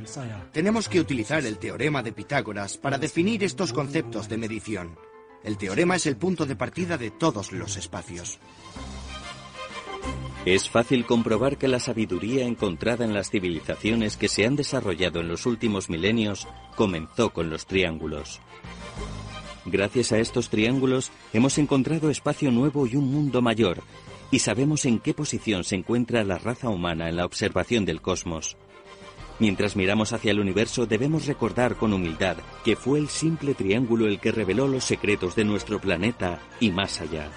tenemos que utilizar el teorema de Pitágoras para definir estos conceptos de medición. El teorema es el punto de partida de todos los espacios. Es fácil comprobar que la sabiduría encontrada en las civilizaciones que se han desarrollado en los últimos milenios comenzó con los triángulos. Gracias a estos triángulos hemos encontrado espacio nuevo y un mundo mayor, y sabemos en qué posición se encuentra la raza humana en la observación del cosmos. Mientras miramos hacia el universo debemos recordar con humildad que fue el simple triángulo el que reveló los secretos de nuestro planeta y más allá.